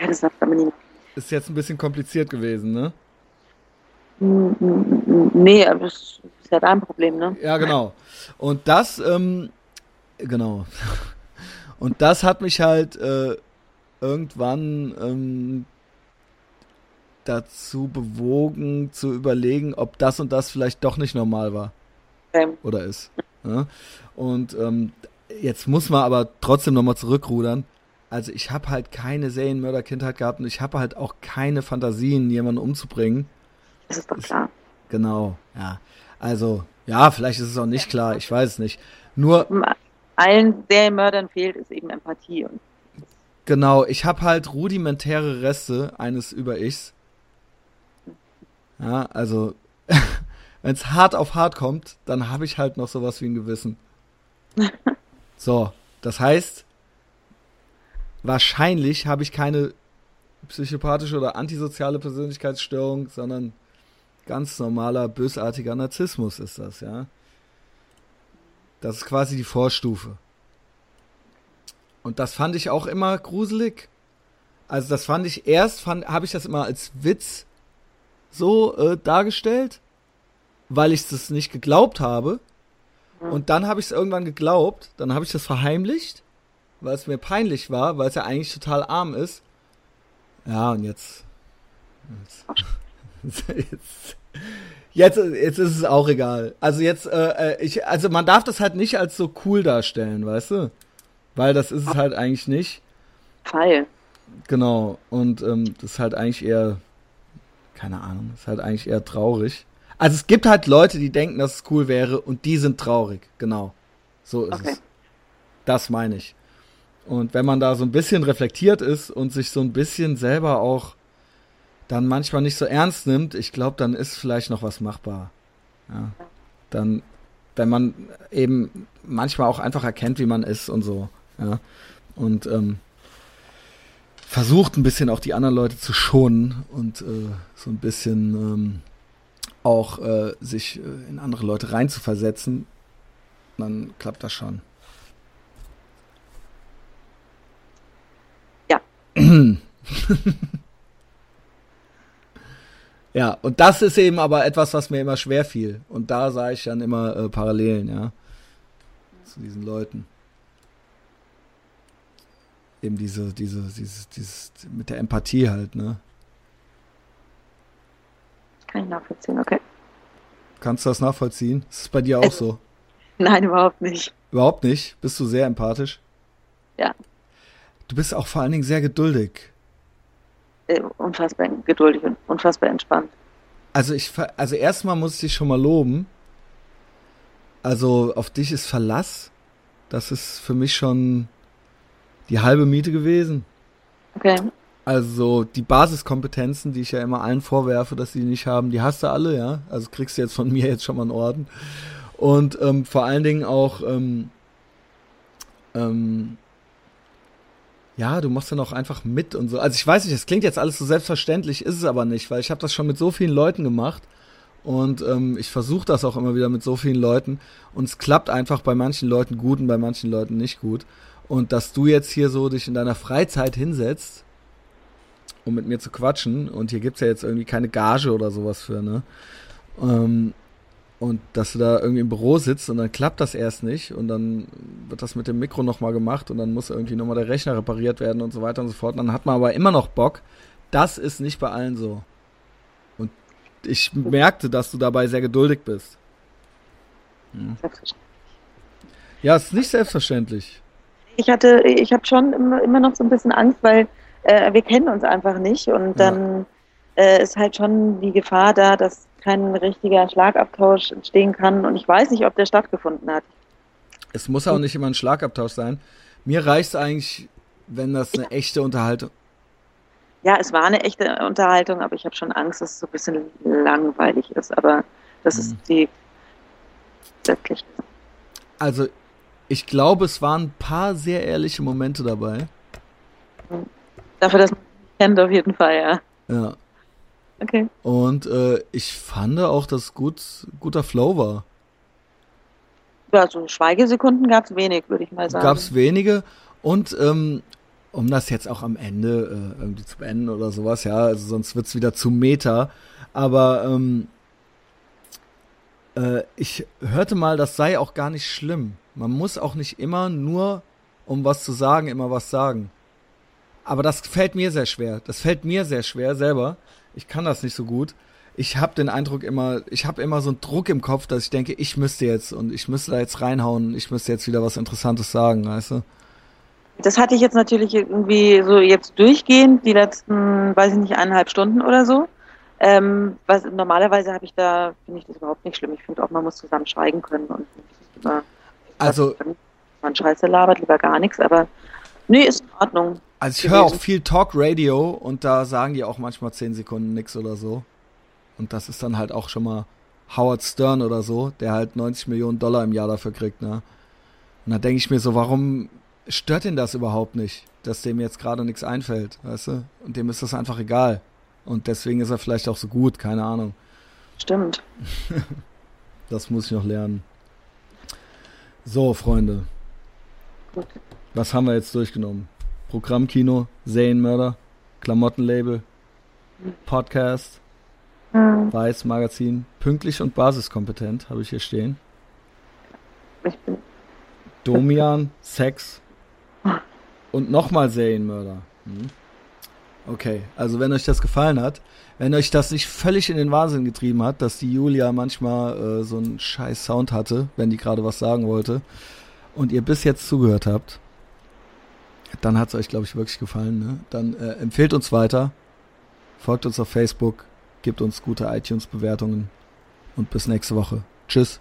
Ja, das sagt aber nicht. Ist jetzt ein bisschen kompliziert gewesen, ne? Nee, aber das ist ja dein Problem, ne? Ja, genau. Und das, ähm, genau. Und das hat mich halt äh, irgendwann ähm, dazu bewogen zu überlegen, ob das und das vielleicht doch nicht normal war. Okay. Oder ist. Ja? Und ähm, jetzt muss man aber trotzdem nochmal zurückrudern. Also ich habe halt keine Serienmörderkindheit gehabt und ich habe halt auch keine Fantasien, jemanden umzubringen. Das ist doch klar. Genau, ja. Also, ja, vielleicht ist es auch nicht klar, ich weiß es nicht. Nur. Allen Serienmördern fehlt es eben Empathie. Genau, ich habe halt rudimentäre Reste eines Über-Ichs. Ja, also, wenn es hart auf hart kommt, dann habe ich halt noch sowas wie ein Gewissen. So, das heißt, wahrscheinlich habe ich keine psychopathische oder antisoziale Persönlichkeitsstörung, sondern ganz normaler, bösartiger Narzissmus ist das, ja. Das ist quasi die Vorstufe. Und das fand ich auch immer gruselig. Also das fand ich erst, habe ich das immer als Witz so äh, dargestellt, weil ich das nicht geglaubt habe. Und dann habe ich es irgendwann geglaubt, dann habe ich das verheimlicht, weil es mir peinlich war, weil es ja eigentlich total arm ist. Ja, und jetzt. Jetzt, jetzt, jetzt, jetzt ist es auch egal. Also jetzt, äh, äh, ich, also man darf das halt nicht als so cool darstellen, weißt du? Weil das ist es halt eigentlich nicht. Fall. Genau. Und ähm, das ist halt eigentlich eher, keine Ahnung, ist halt eigentlich eher traurig. Also es gibt halt Leute, die denken, dass es cool wäre und die sind traurig. Genau. So ist okay. es. Das meine ich. Und wenn man da so ein bisschen reflektiert ist und sich so ein bisschen selber auch dann manchmal nicht so ernst nimmt, ich glaube, dann ist vielleicht noch was machbar. Ja. Dann, wenn man eben manchmal auch einfach erkennt, wie man ist und so. Ja. Und ähm, versucht ein bisschen auch die anderen Leute zu schonen und äh, so ein bisschen ähm, auch äh, sich äh, in andere Leute reinzuversetzen, dann klappt das schon. Ja. ja, und das ist eben aber etwas, was mir immer schwer fiel. Und da sah ich dann immer äh, Parallelen, ja. Zu diesen Leuten. Eben diese, diese, dieses, dieses, mit der Empathie halt, ne? Kann ich nachvollziehen, okay. Kannst du das nachvollziehen? Ist es bei dir auch es, so? Nein, überhaupt nicht. Überhaupt nicht? Bist du sehr empathisch? Ja. Du bist auch vor allen Dingen sehr geduldig. Äh, unfassbar geduldig und unfassbar entspannt. Also ich, also erstmal muss ich dich schon mal loben. Also auf dich ist Verlass. Das ist für mich schon die halbe Miete gewesen. Okay. Also die Basiskompetenzen, die ich ja immer allen vorwerfe, dass sie nicht haben, die hast du alle, ja. Also kriegst du jetzt von mir jetzt schon mal einen Orden. Und ähm, vor allen Dingen auch, ähm, ähm, ja, du machst dann auch einfach mit und so. Also ich weiß nicht, es klingt jetzt alles so selbstverständlich, ist es aber nicht, weil ich habe das schon mit so vielen Leuten gemacht und ähm, ich versuche das auch immer wieder mit so vielen Leuten und es klappt einfach bei manchen Leuten gut und bei manchen Leuten nicht gut. Und dass du jetzt hier so dich in deiner Freizeit hinsetzt um mit mir zu quatschen. Und hier gibt es ja jetzt irgendwie keine Gage oder sowas für, ne? Ähm, und dass du da irgendwie im Büro sitzt und dann klappt das erst nicht und dann wird das mit dem Mikro nochmal gemacht und dann muss irgendwie nochmal der Rechner repariert werden und so weiter und so fort. Und dann hat man aber immer noch Bock. Das ist nicht bei allen so. Und ich merkte, dass du dabei sehr geduldig bist. Hm. Ja, es ist nicht selbstverständlich. Ich hatte, ich habe schon immer, immer noch so ein bisschen Angst, weil äh, wir kennen uns einfach nicht und dann ja. äh, ist halt schon die Gefahr da, dass kein richtiger Schlagabtausch entstehen kann und ich weiß nicht, ob der stattgefunden hat. Es muss auch nicht immer ein Schlagabtausch sein. Mir reicht es eigentlich, wenn das eine echte Unterhaltung. Ja, es war eine echte Unterhaltung, aber ich habe schon Angst, dass es so ein bisschen langweilig ist. Aber das mhm. ist die wirklich. Also, ich glaube, es waren ein paar sehr ehrliche Momente dabei. Dafür, dass man kennt, auf jeden Fall, ja. Ja. Okay. Und äh, ich fand auch, dass gut guter Flow war. Ja, so Schweigesekunden gab es wenig, würde ich mal sagen. Gab es wenige. Und ähm, um das jetzt auch am Ende äh, irgendwie zu beenden oder sowas, ja, also sonst wird es wieder zu Meta. Aber ähm, äh, ich hörte mal, das sei auch gar nicht schlimm. Man muss auch nicht immer nur, um was zu sagen, immer was sagen. Aber das fällt mir sehr schwer. Das fällt mir sehr schwer selber. Ich kann das nicht so gut. Ich habe den Eindruck immer, ich habe immer so einen Druck im Kopf, dass ich denke, ich müsste jetzt und ich müsste da jetzt reinhauen, ich müsste jetzt wieder was Interessantes sagen, weißt du? Das hatte ich jetzt natürlich irgendwie so jetzt durchgehend, die letzten, weiß ich nicht, eineinhalb Stunden oder so. Ähm, was, normalerweise habe ich da, finde ich das überhaupt nicht schlimm. Ich finde auch, man muss zusammen schweigen können und immer, also man Scheiße labert, lieber gar nichts, aber nee, ist in Ordnung. Also ich höre auch viel Talk Radio und da sagen die auch manchmal 10 Sekunden nix oder so. Und das ist dann halt auch schon mal Howard Stern oder so, der halt 90 Millionen Dollar im Jahr dafür kriegt, ne? Und da denke ich mir so, warum stört ihn das überhaupt nicht, dass dem jetzt gerade nichts einfällt, weißt du? Und dem ist das einfach egal. Und deswegen ist er vielleicht auch so gut, keine Ahnung. Stimmt. das muss ich noch lernen. So, Freunde. Gut. Was haben wir jetzt durchgenommen? Programmkino, Serienmörder, Klamottenlabel, Podcast, mhm. Weiß Magazin, pünktlich und basiskompetent, habe ich hier stehen. Ich bin Domian, Sex und nochmal Serienmörder. Hm. Okay, also wenn euch das gefallen hat, wenn euch das nicht völlig in den Wahnsinn getrieben hat, dass die Julia manchmal äh, so einen scheiß Sound hatte, wenn die gerade was sagen wollte, und ihr bis jetzt zugehört habt, dann hat es euch, glaube ich, wirklich gefallen. Ne? Dann äh, empfehlt uns weiter, folgt uns auf Facebook, gebt uns gute iTunes-Bewertungen und bis nächste Woche. Tschüss.